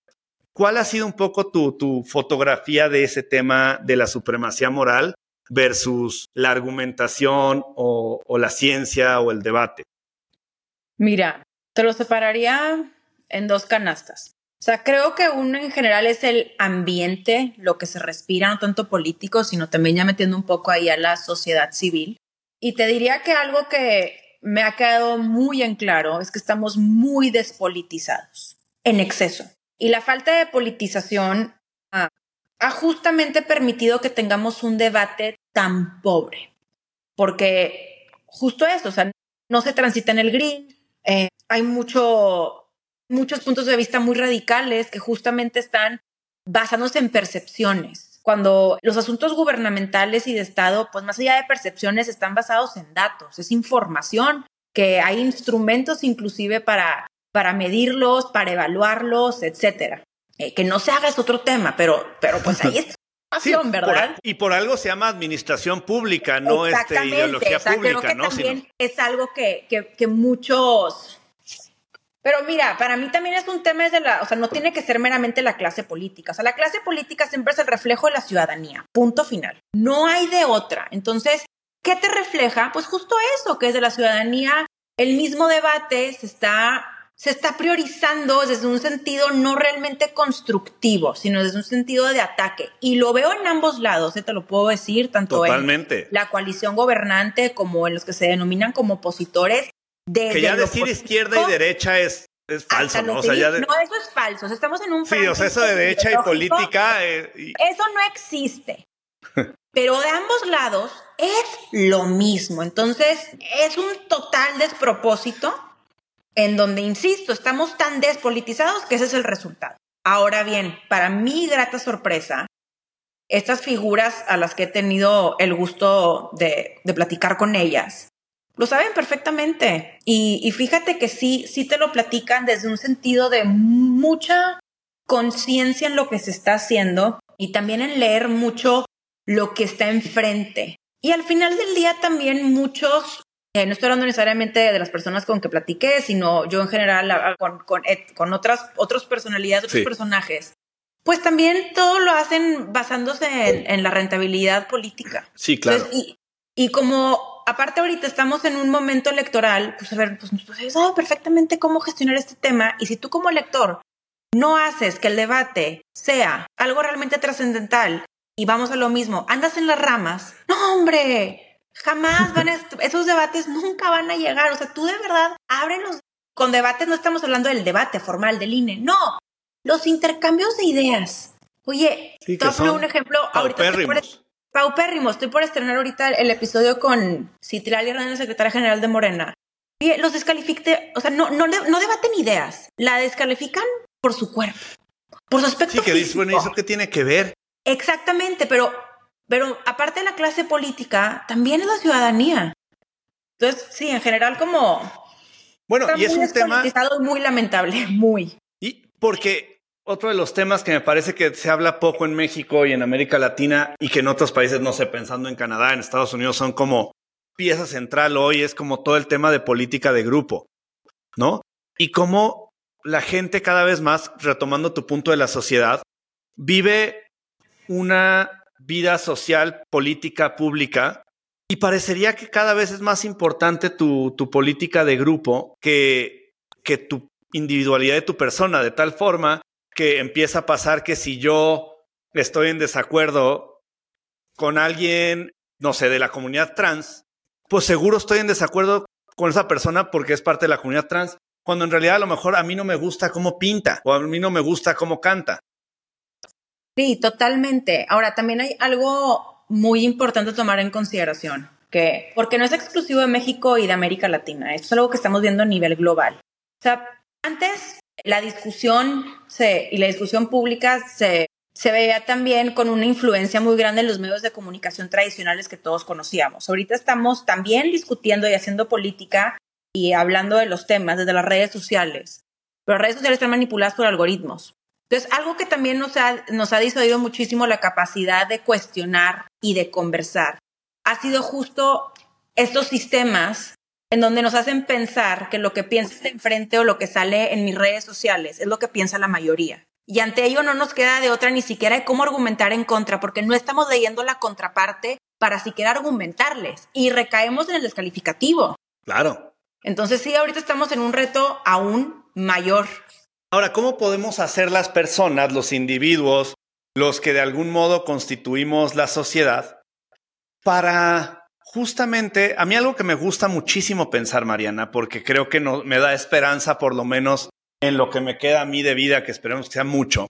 ¿Cuál ha sido un poco tu, fotografía de ese tema de la supremacía moral versus la argumentación o, la ciencia o el debate? Mira, te lo separaría en dos canastas. O sea, creo que uno en general es el ambiente, lo que se respira, no tanto político, sino también ya metiendo un poco ahí a la sociedad civil. Y te diría que algo que me ha quedado muy en claro es que estamos muy despolitizados, en exceso. Y la falta de politización ha, justamente permitido que tengamos un debate tan pobre, porque justo eso, o sea, no se transita en el gris, eh, hay mucho, muchos puntos de vista muy radicales que justamente están basándose en percepciones. Cuando los asuntos gubernamentales y de Estado, pues más allá de percepciones, están basados en datos, es información, que hay instrumentos inclusive para, para medirlos, para evaluarlos, etcétera. Eh, que no se haga es otro tema, pero, pero pues ahí está. Sí, ¿verdad? y por algo se llama administración pública, no este, ideología pública, creo que También es algo que, que, que muchos pero mira, para mí también es un tema de la, o sea, no tiene que ser meramente la clase política. O sea, la clase política siempre es el reflejo de la ciudadanía. Punto final. No hay de otra. Entonces, ¿qué te refleja? Pues justo eso, que es de la ciudadanía. El mismo debate se está, se está priorizando desde un sentido no realmente constructivo, sino desde un sentido de ataque. Y lo veo en ambos lados, ¿eh? te lo puedo decir, tanto en la coalición gobernante como en los que se denominan como opositores que ya decir izquierda y derecha es, es falso, ¿no? O sea, ya No, eso es falso. estamos en un. Sí, o sea, eso de derecha y política. Eh, eso no existe. Pero de ambos lados es lo mismo. Entonces, es un total despropósito en donde, insisto, estamos tan despolitizados que ese es el resultado. Ahora bien, para mi grata sorpresa, estas figuras a las que he tenido el gusto de, platicar con ellas, lo saben perfectamente. Y, fíjate que sí, sí te lo platican desde un sentido de mucha conciencia en lo que se está haciendo y también en leer mucho lo que está enfrente. Y al final del día también muchos, eh, no estoy hablando necesariamente de las personas con que platiqué, sino yo en general con, con, otras, otras personalidades, otros personajes, pues también todo lo hacen basándose en, la rentabilidad política. Sí, claro. y, y como aparte ahorita estamos en un momento electoral, pues a ver, pues nosotros sabemos perfectamente cómo gestionar este tema y si tú como lector no haces que el debate sea algo realmente trascendental y vamos a lo mismo, andas en las ramas, no hombre, jamás van a, esos debates nunca van a llegar, o sea, tú de verdad ábrelos. Con debates no estamos hablando del debate formal del INE, no, los intercambios de ideas. Oye, te voy un ejemplo. Ahorita paupérrimo. Estoy por estrenar ahorita el episodio con Citlali Hernández, secretaria general de Morena. Y los descalificé, o sea, no, no, no debaten ideas, la descalifican por su cuerpo, por su aspecto Sí, que dice, bueno, ¿eso qué tiene que ver? Exactamente, pero, pero aparte de la clase política, también es la ciudadanía. Entonces, sí, en general como... Bueno, y es un tema... muy lamentable, muy. Y porque otro de los temas que me parece que se habla poco en México y en América Latina y que en otros países, no sé, pensando en Canadá, en Estados Unidos, son como pieza central hoy, es como todo el tema de política de grupo, ¿no? Y cómo la gente cada vez más, retomando tu punto de la sociedad, vive una vida social, política, pública, y parecería que cada vez es más importante tu, tu política de grupo que, que tu individualidad de tu persona, de tal forma que empieza a pasar que si yo estoy en desacuerdo con alguien, no sé, de la comunidad trans, pues seguro estoy en desacuerdo con esa persona porque es parte de la comunidad trans, cuando en realidad a lo mejor a mí no me gusta cómo pinta o a mí no me gusta cómo canta. Sí, totalmente. Ahora, también hay algo muy importante tomar en consideración, que porque no es exclusivo de México y de América Latina, es algo que estamos viendo a nivel global. O sea, antes la discusión se, y la discusión pública se, se veía también con una influencia muy grande en los medios de comunicación tradicionales que todos conocíamos. Ahorita estamos también discutiendo y haciendo política y hablando de los temas desde las redes sociales. Pero las redes sociales están manipuladas por algoritmos. Entonces, algo que también nos ha, nos ha disuadido muchísimo la capacidad de cuestionar y de conversar ha sido justo estos sistemas en donde nos hacen pensar que lo que piensa enfrente o lo que sale en mis redes sociales es lo que piensa la mayoría. Y ante ello no nos queda de otra ni siquiera de cómo argumentar en contra, porque no estamos leyendo la contraparte para siquiera argumentarles y recaemos en el descalificativo. Claro. Entonces sí, ahorita estamos en un reto aún mayor. Ahora, ¿cómo podemos hacer las personas, los individuos, los que de algún modo constituimos la sociedad, para justamente, a mí algo que me gusta muchísimo pensar, Mariana, porque creo que no, me da esperanza por lo menos en lo que me queda a mí de vida, que esperemos que sea mucho,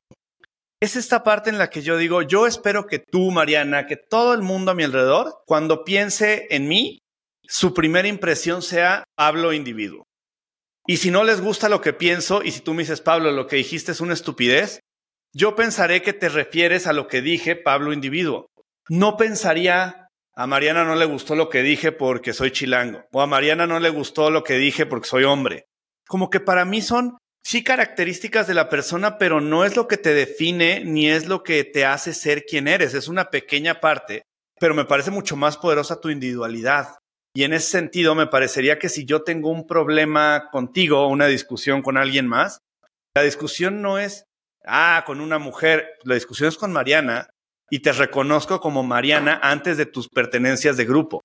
es esta parte en la que yo digo, yo espero que tú, Mariana, que todo el mundo a mi alrededor, cuando piense en mí, su primera impresión sea Pablo individuo. Y si no les gusta lo que pienso, y si tú me dices, Pablo, lo que dijiste es una estupidez, yo pensaré que te refieres a lo que dije, Pablo individuo. No pensaría, a Mariana no le gustó lo que dije porque soy chilango, o a Mariana no le gustó lo que dije porque soy hombre. Como que para mí son sí características de la persona, pero no es lo que te define ni es lo que te hace ser quien eres. Es una pequeña parte, pero me parece mucho más poderosa tu individualidad. Y en ese sentido, me parecería que si yo tengo un problema contigo una discusión con alguien más, la discusión no es, ah, con una mujer, la discusión es con Mariana y te reconozco como Mariana antes de tus pertenencias de grupo.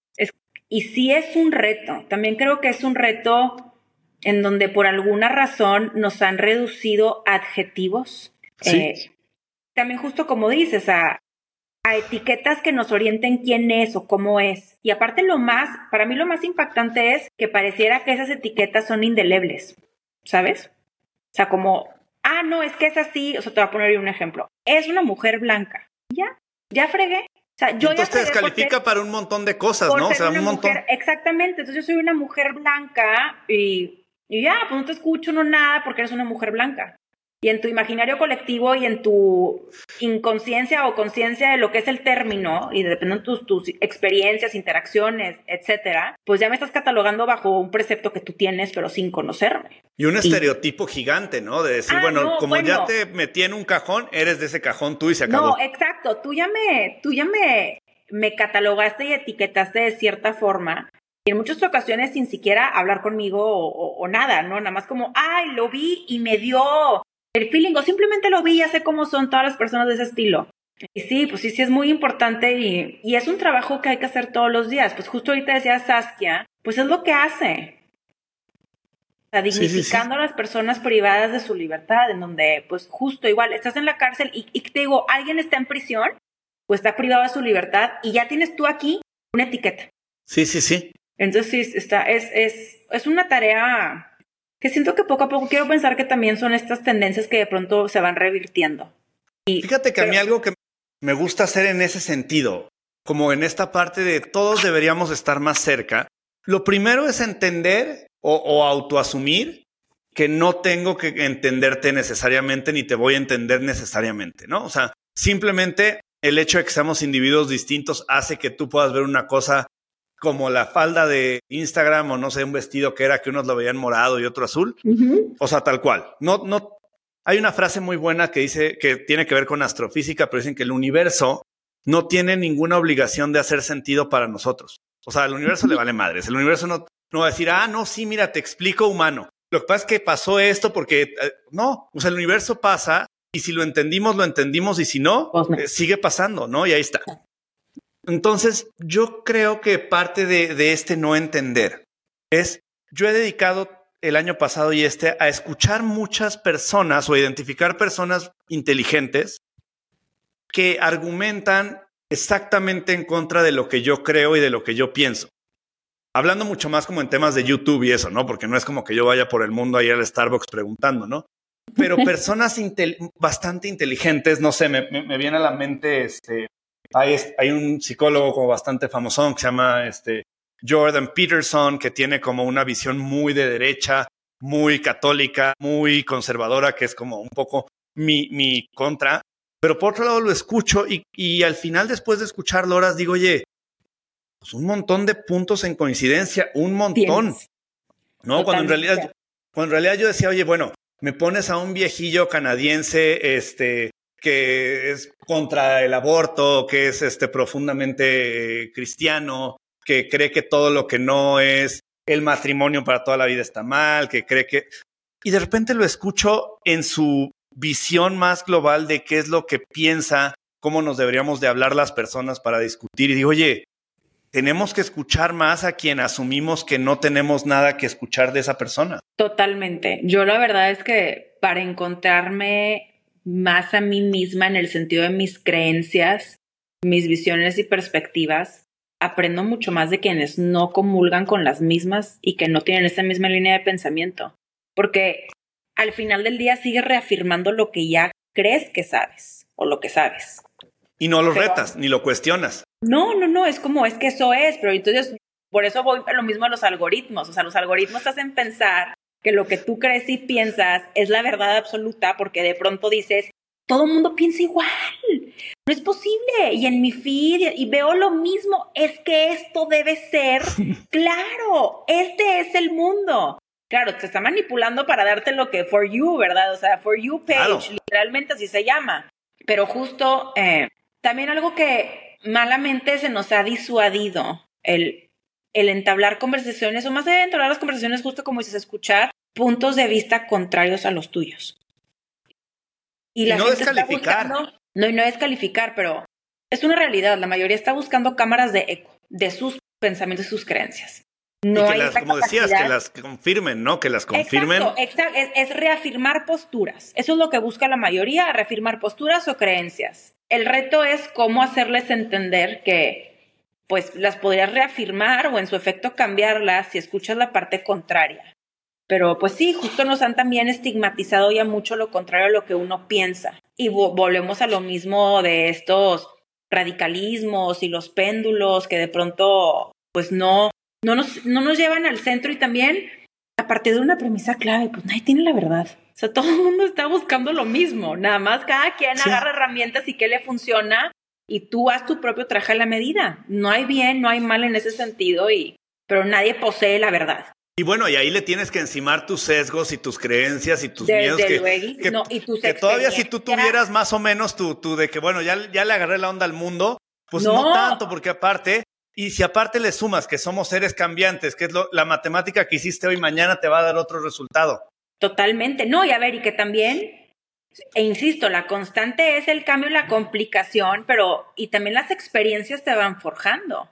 y sí es un reto, también creo que es un reto en donde por alguna razón nos han reducido adjetivos. Sí. Eh, también justo como dices, a, a etiquetas que nos orienten quién es o cómo es. Y aparte lo más, para mí lo más impactante es que pareciera que esas etiquetas son indelebles, ¿sabes? O sea, como, ah, no, es que es así, o sea, te voy a poner un ejemplo. Es una mujer blanca. Ya, ya fregué. O sea, yo entonces te descalifica para un montón de cosas, ¿no? O sea, un montón. exactamente. Entonces yo soy una mujer blanca y, y ya, pues no te escucho, no nada, porque eres una mujer blanca y en tu imaginario colectivo y en tu inconsciencia o conciencia de lo que es el término y dependiendo de tus, tus, experiencias, interacciones, etcétera, pues ya me estás catalogando bajo un precepto que tú tienes, pero sin conocerme. Y un estereotipo gigante, ¿no? De decir, ah, bueno, como ya te metí en un cajón, eres de ese cajón tú y se acabó. No, exacto. Tú ya me, tú ya me, me catalogaste y etiquetaste de cierta forma y en muchas ocasiones sin siquiera hablar conmigo o, o, nada, ¿no? Nada más como, ay, lo vi y me dio el feeling o simplemente lo vi, ya sé cómo son todas las personas de ese estilo. Y sí, pues sí, sí es muy importante y, y es un trabajo que hay que hacer todos los días. Pues justo ahorita decía Saskia, pues es lo que hace. O sea, dignificando a las personas privadas de su libertad, en donde, pues justo igual, estás en la cárcel y, y te digo, alguien está en prisión o está privado de su libertad y ya tienes tú aquí una etiqueta. Sí, sí, sí. Entonces, sí, está, es, es, es una tarea que siento que poco a poco quiero pensar que también son estas tendencias que de pronto se van revirtiendo. Y, Fíjate que a mí algo que me gusta hacer en ese sentido, como en esta parte de todos deberíamos estar más cerca, lo primero es entender o, o autoasumir que no tengo que entenderte necesariamente ni te voy a entender necesariamente, ¿no? O sea, simplemente el hecho de que seamos individuos distintos hace que tú puedas ver una cosa como la falda de Instagram o no sé, un vestido que era que unos lo veían morado y otro azul. O sea, tal cual. No, no. Hay una frase muy buena que dice que tiene que ver con astrofísica, pero dicen que el universo no tiene ninguna obligación de hacer sentido para nosotros. O sea, al universo le vale madres. El universo no, no va a decir, ah, no, sí, mira, te explico humano. Lo que pasa es que pasó esto porque eh, no, o sea, el universo pasa y si lo entendimos, lo entendimos y si no, pues eh, sigue pasando, ¿no? Y ahí está. Entonces, yo creo que parte de, este no entender es, yo he dedicado el año pasado y este a escuchar muchas personas o identificar personas inteligentes que argumentan exactamente en contra de lo que yo creo y de lo que yo pienso. Hablando mucho más como en temas de YouTube y eso, ¿no? Porque no es como que yo vaya por el mundo ahí al Starbucks preguntando, ¿no? Pero personas bastante inteligentes, no sé, me, me, viene a la mente este, hay, un psicólogo como bastante famoso que se llama este, Jordan Peterson, que tiene como una visión muy de derecha, muy católica, muy conservadora, que es como un poco mi, mi contra. Pero por otro lado lo escucho y, y al final, después de escucharlo, horas digo, oye, pues un montón de puntos en coincidencia, un montón. ¿No? Cuando en realidad, cuando en realidad yo decía, oye, bueno, me pones a un viejillo canadiense, este, que es contra el aborto, que es este profundamente eh, cristiano, que cree que todo lo que no es el matrimonio para toda la vida está mal, que cree que... Y de repente lo escucho en su visión más global de qué es lo que piensa, cómo nos deberíamos de hablar las personas para discutir. Y digo, oye, tenemos que escuchar más a quien asumimos que no tenemos nada que escuchar de esa persona. Totalmente. Yo la verdad es que para encontrarme más a mí misma en el sentido de mis creencias, mis visiones y perspectivas. Aprendo mucho más de quienes no comulgan con las mismas y que no tienen esa misma línea de pensamiento. Porque al final del día sigues reafirmando lo que ya crees que sabes o lo que sabes. Y no lo retas, ni lo cuestionas. No, no, no, es como, es que eso es, pero entonces, por eso voy a lo mismo a los algoritmos. O sea, los algoritmos te hacen pensar que lo que tú crees y piensas es la verdad absoluta porque de pronto dices, todo el mundo piensa igual. No es posible. Y en mi feed y veo lo mismo. Es que esto debe ser claro. Este es el mundo. Claro, te está manipulando para darte lo que for you, ¿verdad? O sea, for you page, literalmente así se llama. Pero justo eh, también algo que malamente se nos ha disuadido, el, el entablar conversaciones, o más de entablar las conversaciones, justo como dices, escuchar puntos de vista contrarios a los tuyos. Y, la no descalificar. No, y no descalificar, pero es una realidad. La mayoría está buscando cámaras de eco de sus pensamientos y sus creencias. No hay como decías, que las confirmen, ¿no? Que las confirmen. Exacto, Es, es, reafirmar posturas. Eso es lo que busca la mayoría, reafirmar posturas o creencias. El reto es cómo hacerles entender que, pues, las podrías reafirmar o en su efecto cambiarlas si escuchas la parte contraria. Pero pues sí, justo nos han también estigmatizado ya mucho lo contrario a lo que uno piensa. Y volvemos a lo mismo de estos radicalismos y los péndulos que de pronto pues no, no, nos, no nos llevan al centro y también a partir de una premisa clave, pues nadie tiene la verdad. O sea, todo el mundo está buscando lo mismo, nada más cada quien agarra herramientas y qué le funciona y tú haz tu propio traje a la medida. No hay bien, no hay mal en ese sentido y pero nadie posee la verdad. Y bueno, y ahí le tienes que encimar tus sesgos y tus creencias y tus miedos. Que, que, todavía si tú tuvieras más o menos tu, tu de que, bueno, ya, ya le agarré la onda al mundo, pues no. tanto, porque aparte, y si aparte le sumas que somos seres cambiantes, que es lo, la matemática que hiciste hoy, mañana te va a dar otro resultado. Totalmente, no, y a ver, y que también, e insisto, la constante es el cambio y la complicación, pero, y también las experiencias te van forjando.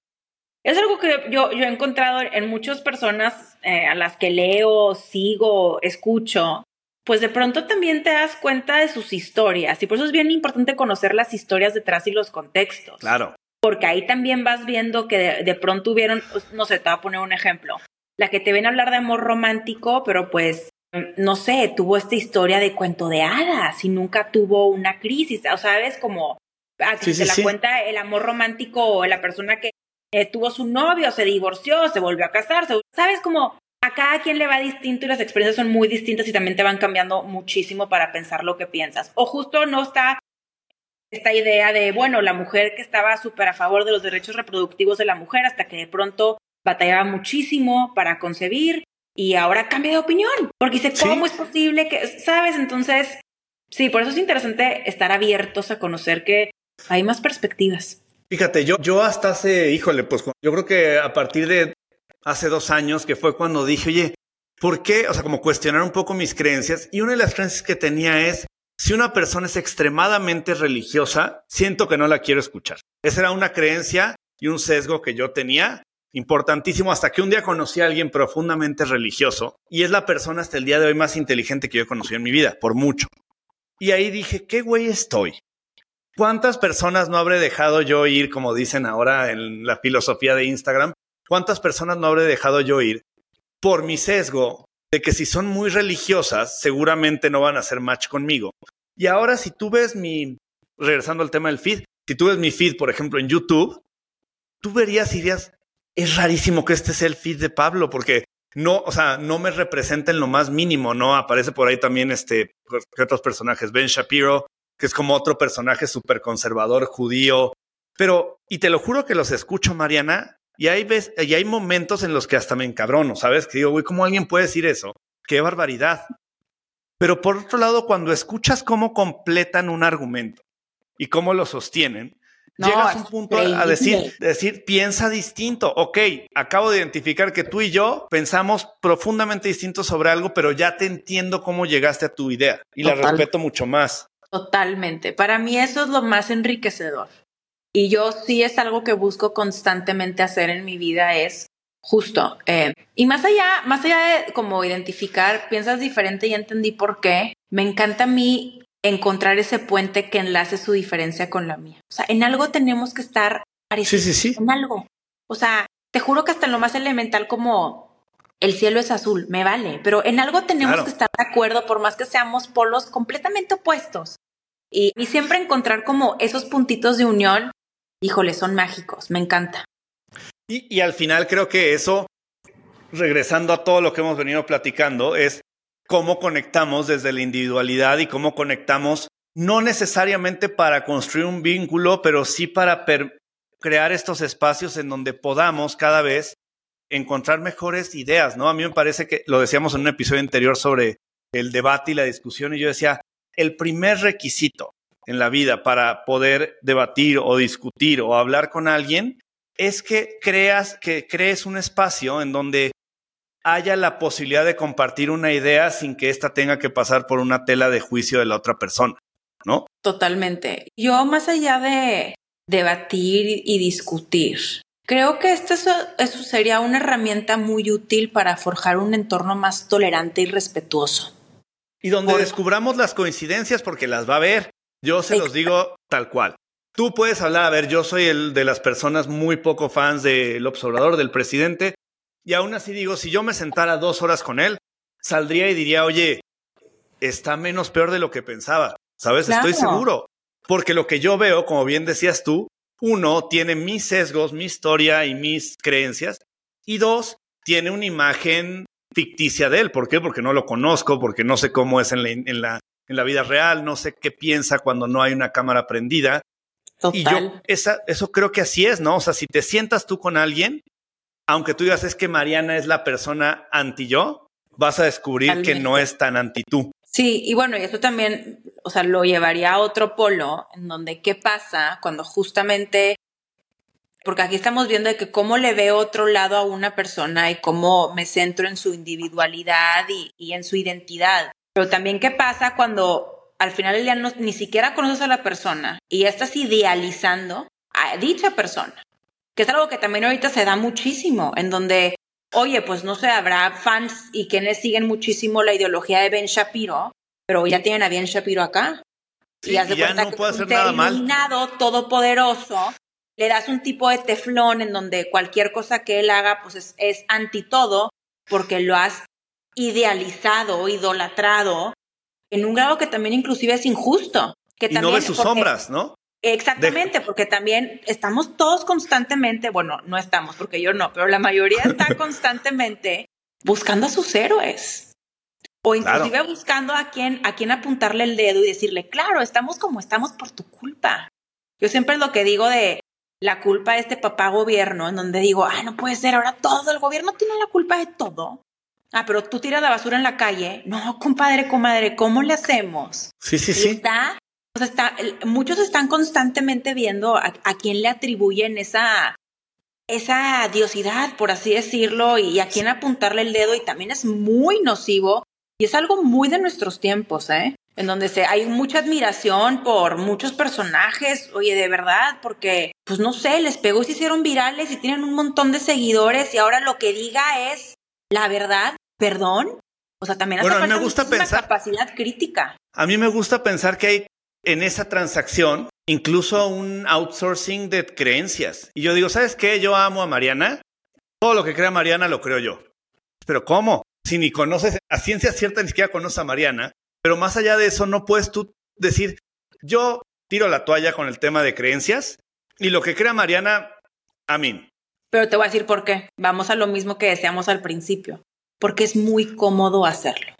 Es algo que yo, yo he encontrado en muchas personas eh, a las que leo, sigo, escucho, pues de pronto también te das cuenta de sus historias y por eso es bien importante conocer las historias detrás y los contextos. Claro. Porque ahí también vas viendo que de, de pronto hubieron, no sé, te voy a poner un ejemplo, la que te ven hablar de amor romántico, pero pues no sé, tuvo esta historia de cuento de hadas y nunca tuvo una crisis, o sabes, como ah, si te la cuenta el amor romántico o la persona que eh, tuvo su novio, se divorció, se volvió a casar, ¿sabes? Como a cada quien le va distinto y las experiencias son muy distintas y también te van cambiando muchísimo para pensar lo que piensas. O justo no está esta idea de, bueno, la mujer que estaba súper a favor de los derechos reproductivos de la mujer hasta que de pronto batallaba muchísimo para concebir y ahora cambia de opinión, porque dice, ¿cómo es posible que, sabes? Entonces, sí, por eso es interesante estar abiertos a conocer que hay más perspectivas. Fíjate, yo, yo hasta hace, híjole, pues yo creo que a partir de hace dos años, que fue cuando dije, oye, ¿por qué? O sea, como cuestionar un poco mis creencias. Y una de las creencias que tenía es, si una persona es extremadamente religiosa, siento que no la quiero escuchar. Esa era una creencia y un sesgo que yo tenía, importantísimo, hasta que un día conocí a alguien profundamente religioso y es la persona hasta el día de hoy más inteligente que yo he conocido en mi vida, por mucho. Y ahí dije, ¿qué güey estoy? ¿Cuántas personas no habré dejado yo ir, como dicen ahora en la filosofía de Instagram? ¿Cuántas personas no habré dejado yo ir por mi sesgo de que si son muy religiosas, seguramente no van a hacer match conmigo? Y ahora si tú ves mi, regresando al tema del feed, si tú ves mi feed, por ejemplo, en YouTube, tú verías y es rarísimo que este sea el feed de Pablo, porque no, o sea, no me representa en lo más mínimo, ¿no? Aparece por ahí también este, otros personajes, Ben Shapiro, que es como otro personaje súper conservador, judío. Pero, y te lo juro que los escucho, Mariana, y hay, ves, y hay momentos en los que hasta me encabrono, ¿sabes? Que digo, güey, ¿cómo alguien puede decir eso? Qué barbaridad. Pero por otro lado, cuando escuchas cómo completan un argumento y cómo lo sostienen, llegas a un punto a decir, decir, piensa distinto. Ok, acabo de identificar que tú y yo pensamos profundamente distinto sobre algo, pero ya te entiendo cómo llegaste a tu idea y la respeto mucho más. Totalmente. Para mí eso es lo más enriquecedor. Y yo sí es algo que busco constantemente hacer en mi vida es justo. Eh, y más allá, más allá de como identificar, piensas diferente y entendí por qué, me encanta a mí encontrar ese puente que enlace su diferencia con la mía. O sea, en algo tenemos que estar Sí, sí, sí. En algo. O sea, te juro que hasta en lo más elemental como el cielo es azul, me vale, pero en algo tenemos que estar de acuerdo por más que seamos polos completamente opuestos. Y, y siempre encontrar como esos puntitos de unión, híjole, son mágicos, me encanta. Y, y al final creo que eso, regresando a todo lo que hemos venido platicando, es cómo conectamos desde la individualidad y cómo conectamos no necesariamente para construir un vínculo, pero sí para crear estos espacios en donde podamos cada vez encontrar mejores ideas, ¿no? A mí me parece que lo decíamos en un episodio anterior sobre el debate y la discusión y yo decía, el primer requisito en la vida para poder debatir o discutir o hablar con alguien es que creas que crees un espacio en donde haya la posibilidad de compartir una idea sin que ésta tenga que pasar por una tela de juicio de la otra persona, ¿no? Totalmente. Yo más allá de debatir y discutir, Creo que esto eso sería una herramienta muy útil para forjar un entorno más tolerante y respetuoso. Y donde descubramos las coincidencias porque las va a ver. Yo se los digo tal cual. Tú puedes hablar, a ver, yo soy el de las personas muy poco fans del observador, del presidente, y aún así digo, si yo me sentara dos horas con él, saldría y diría, oye, está menos peor de lo que pensaba. ¿Sabes? Estoy seguro. Porque lo que yo veo, como bien decías tú, uno, tiene mis sesgos, mi historia y mis creencias. Y dos, tiene una imagen ficticia de él. ¿Por qué? Porque no lo conozco, porque no sé cómo es en la, en la, en la vida real, no sé qué piensa cuando no hay una cámara prendida. Y yo, esa, eso creo que así es, ¿no? O sea, si te sientas tú con alguien, aunque tú digas es que Mariana es la persona anti yo, vas a descubrir que no es tan anti tú. Sí, y bueno, y eso también, o sea, lo llevaría a otro polo, en donde qué pasa cuando justamente, porque aquí estamos viendo de que cómo le veo otro lado a una persona y cómo me centro en su individualidad y, en su identidad. Pero también qué pasa cuando al final día no, ni siquiera conoces a la persona y ya estás idealizando a dicha persona, que es algo que también ahorita se da muchísimo, en donde Oye, pues no sé, habrá fans y quienes siguen muchísimo la ideología de Ben Shapiro, pero ya tienen a Ben Shapiro acá. y ya no puede hacer nada mal. todopoderoso, le das un tipo de teflón en donde cualquier cosa que él haga, pues es, es anti todo, porque lo has idealizado, idolatrado, en un grado que también inclusive es injusto. Que y no ves sus sombras, ¿no? Exactamente, porque también estamos todos constantemente, bueno, no estamos, porque yo no, pero la mayoría está constantemente buscando a sus héroes. O inclusive buscando a quien, a quien apuntarle el dedo y decirle, claro, estamos como estamos por tu culpa. Yo siempre es lo que digo de la culpa de este papá gobierno, en donde digo, ah, no puede ser, ahora todo el gobierno tiene la culpa de todo. Ah, pero tú tiras la basura en la calle. No, compadre, comadre, ¿cómo le hacemos? Sí, sí, sí. Está está, muchos están constantemente viendo a, quién le atribuyen esa, esa diosidad, por así decirlo, y a quién apuntarle el dedo, y también es muy nocivo, y es algo muy de nuestros tiempos, ¿eh? En donde se, hay mucha admiración por muchos personajes, oye, de verdad, porque, pues no sé, les pegó y se hicieron virales y tienen un montón de seguidores, y ahora lo que diga es la verdad, perdón. O sea, también hace bueno, me gusta pensar, capacidad crítica. A mí me gusta pensar que hay en esa transacción incluso un outsourcing de creencias. Y yo digo, ¿sabes qué? Yo amo a Mariana. Todo lo que crea Mariana lo creo yo. Pero ¿cómo? Si ni conoces, a ciencia cierta ni siquiera conoces a Mariana. Pero más allá de eso, no puedes tú decir, yo tiro la toalla con el tema de creencias y lo que crea Mariana, a mí. Pero te voy a decir por qué. Vamos a lo mismo que decíamos al principio. Porque es muy cómodo hacerlo.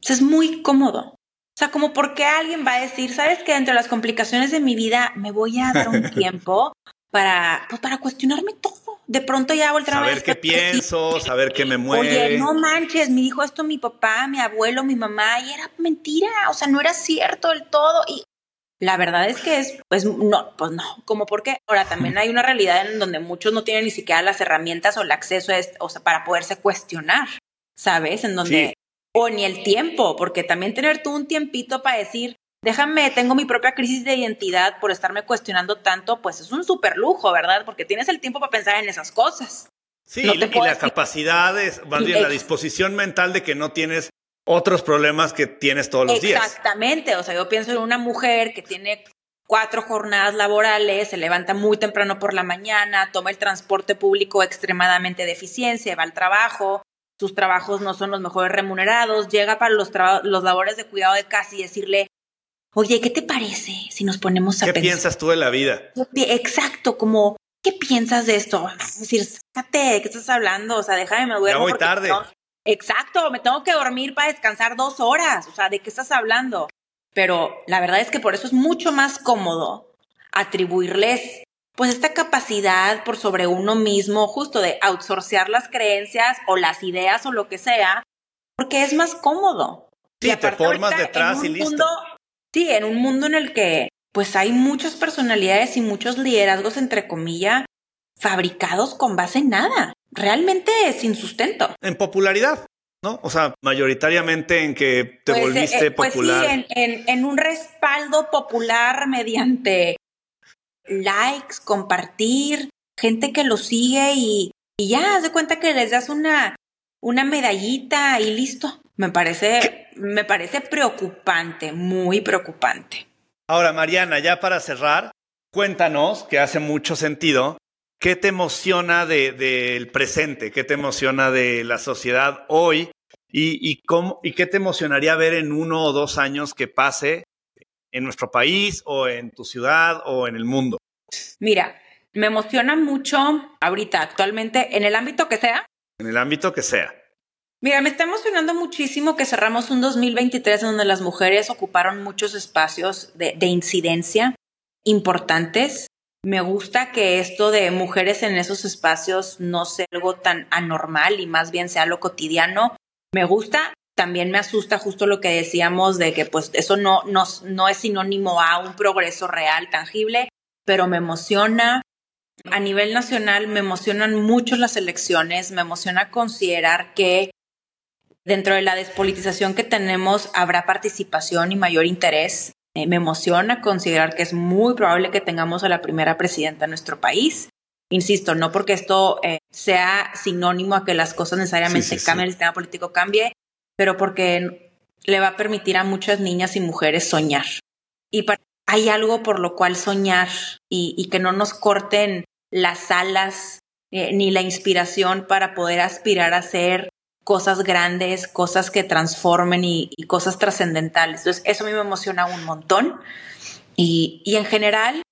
es muy cómodo. O sea, como porque alguien va a decir, sabes que entre las complicaciones de mi vida me voy a dar un tiempo para, pues, para cuestionarme todo. De pronto ya volver a Saber qué pienso, saber qué me mueve. Oye, no manches, me dijo esto mi papá, mi abuelo, mi mamá, y era mentira, o sea, no era cierto del todo. Y la verdad es que es, pues no, pues no, como porque ahora también hay una realidad en donde muchos no tienen ni siquiera las herramientas o el acceso a o sea, para poderse cuestionar, ¿sabes? En donde o ni el tiempo, porque también tener tú un tiempito para decir, déjame, tengo mi propia crisis de identidad por estarme cuestionando tanto, pues es un súper lujo, ¿verdad? Porque tienes el tiempo para pensar en esas cosas. Sí, y, la capacidad, más bien la disposición mental de que no tienes otros problemas que tienes todos los días. Exactamente, o sea, yo pienso en una mujer que tiene cuatro jornadas laborales, se levanta muy temprano por la mañana, toma el transporte público extremadamente de eficiencia, va al trabajo, sus trabajos no son los mejores remunerados, llega para los, los labores de cuidado de casa y decirle, oye, ¿qué te parece si nos ponemos a ¿Qué piensas tú de la vida? Exacto, como, ¿qué piensas de esto? Es decir, sácate, ¿de qué estás hablando? O sea, déjame, me duermo. Ya voy tarde. exacto, me tengo que dormir para descansar dos horas. O sea, ¿de qué estás hablando? Pero la verdad es que por eso es mucho más cómodo atribuirles pues esta capacidad por sobre uno mismo, justo de outsourcear las creencias o las ideas o lo que sea, porque es más cómodo. Sí, te formas detrás y listo. sí, en un mundo en el que pues hay muchas personalidades y muchos liderazgos, entre comillas, fabricados con base en nada, realmente sin sustento. En popularidad. ¿no? O sea, mayoritariamente en que te pues, volviste eh, pues popular. Sí, en, en, un respaldo popular mediante likes, compartir, gente que lo sigue y, y ya, haz de cuenta que les das una, una medallita y listo. Me parece, me parece preocupante, muy preocupante. Ahora, Mariana, ya para cerrar, cuéntanos, que hace mucho sentido, ¿qué te emociona del de, presente? ¿Qué te emociona de la sociedad hoy? Y, y, cómo, ¿Y qué te emocionaría ver en uno o dos años que pase en nuestro país o en tu ciudad o en el mundo? Mira, me emociona mucho ahorita, actualmente, en el ámbito que sea. En el ámbito que sea. Mira, me está emocionando muchísimo que cerramos un 2023 donde las mujeres ocuparon muchos espacios de, de incidencia importantes. Me gusta que esto de mujeres en esos espacios no sea algo tan anormal y más bien sea lo cotidiano. Me gusta, también me asusta justo lo que decíamos de que pues eso no, no, no es sinónimo a un progreso real, tangible, pero me emociona. A nivel nacional me emocionan mucho las elecciones, me emociona considerar que dentro de la despolitización que tenemos habrá participación y mayor interés. Eh, me emociona considerar que es muy probable que tengamos a la primera presidenta de nuestro país. Insisto, no porque esto eh, sea sinónimo a que las cosas necesariamente cambien, el sistema político cambie, pero porque le va a permitir a muchas niñas y mujeres soñar. Y para hay algo por lo cual soñar y, que no nos corten las alas eh, ni la inspiración para poder aspirar a hacer cosas grandes, cosas que transformen y, cosas trascendentales. Entonces, eso a mí me emociona un montón. Y, en general,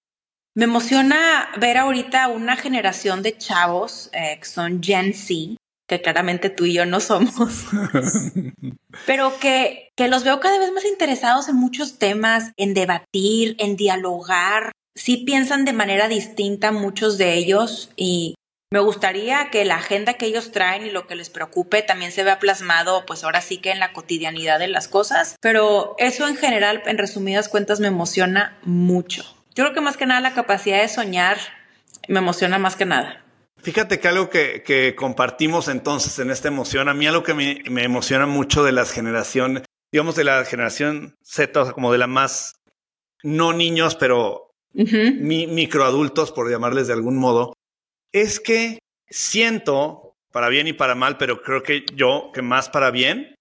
me emociona ver ahorita una generación de chavos eh, que son Gen Z, que claramente tú y yo no somos, pero que, que los veo cada vez más interesados en muchos temas, en debatir, en dialogar. Sí piensan de manera distinta muchos de ellos y me gustaría que la agenda que ellos traen y lo que les preocupe también se vea plasmado, pues ahora sí que en la cotidianidad de las cosas. Pero eso en general, en resumidas cuentas, me emociona mucho. Yo creo que más que nada la capacidad de soñar me emociona más que nada. Fíjate que algo que, compartimos entonces en esta emoción, a mí algo que me, emociona mucho de las generaciones, digamos de la generación Z, o sea, como de la más, no niños, pero microadultos, por llamarles de algún modo, es que siento, para bien y para mal, pero creo que yo, que más para bien,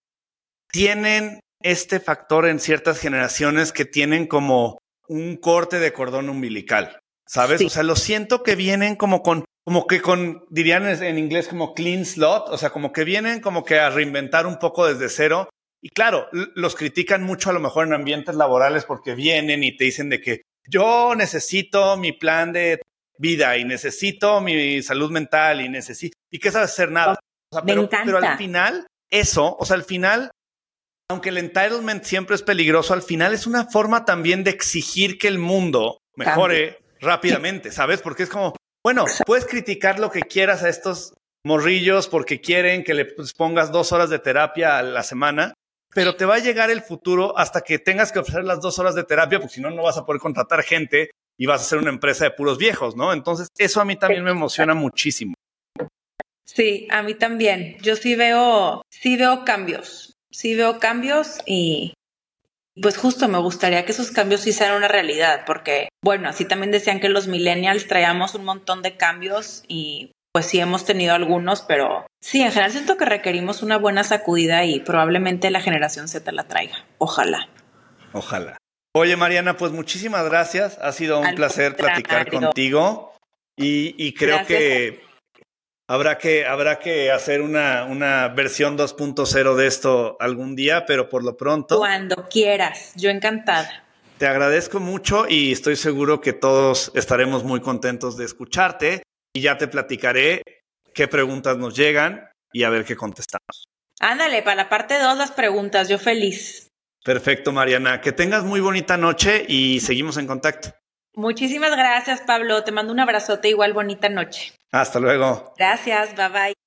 tienen este factor en ciertas generaciones que tienen como un corte de cordón umbilical, ¿sabes? O sea, lo siento que vienen como con como que con, dirían en inglés como clean slot, o sea, como que vienen como que a reinventar un poco desde cero. Y claro, los critican mucho a lo mejor en ambientes laborales porque vienen y te dicen de que yo necesito mi plan de vida y necesito mi salud mental y necesito, y que sabes hacer nada. pero, pero al final, eso, o sea, al final, aunque el entitlement siempre es peligroso, al final es una forma también de exigir que el mundo mejore rápidamente, ¿sabes? Porque es como, bueno, puedes criticar lo que quieras a estos morrillos porque quieren que le pues, pongas dos horas de terapia a la semana, pero te va a llegar el futuro hasta que tengas que ofrecer las dos horas de terapia, porque si no, no vas a poder contratar gente y vas a ser una empresa de puros viejos, ¿no? Entonces, eso a mí también me emociona muchísimo. Sí, a mí también. Yo sí veo, sí veo cambios. Sí veo cambios y, pues justo me gustaría que esos cambios sí sean una realidad, porque, bueno, así también decían que los millennials traíamos un montón de cambios y pues sí hemos tenido algunos, pero sí, en general siento que requerimos una buena sacudida y probablemente la generación Z la traiga. Ojalá. Ojalá. Oye, Mariana, pues muchísimas gracias. Ha sido un placer platicar contigo y, creo que Habrá que, habrá que hacer una, una versión 2.0 de esto algún día, pero por lo pronto. Cuando quieras, yo encantada. Te agradezco mucho y estoy seguro que todos estaremos muy contentos de escucharte y ya te platicaré qué preguntas nos llegan y a ver qué contestamos. Ándale, para la parte 2 las preguntas, yo feliz. Perfecto, Mariana. Que tengas muy bonita noche y seguimos en contacto. Muchísimas gracias, Pablo. Te mando un abrazote, igual bonita noche. Hasta luego. Gracias, bye bye.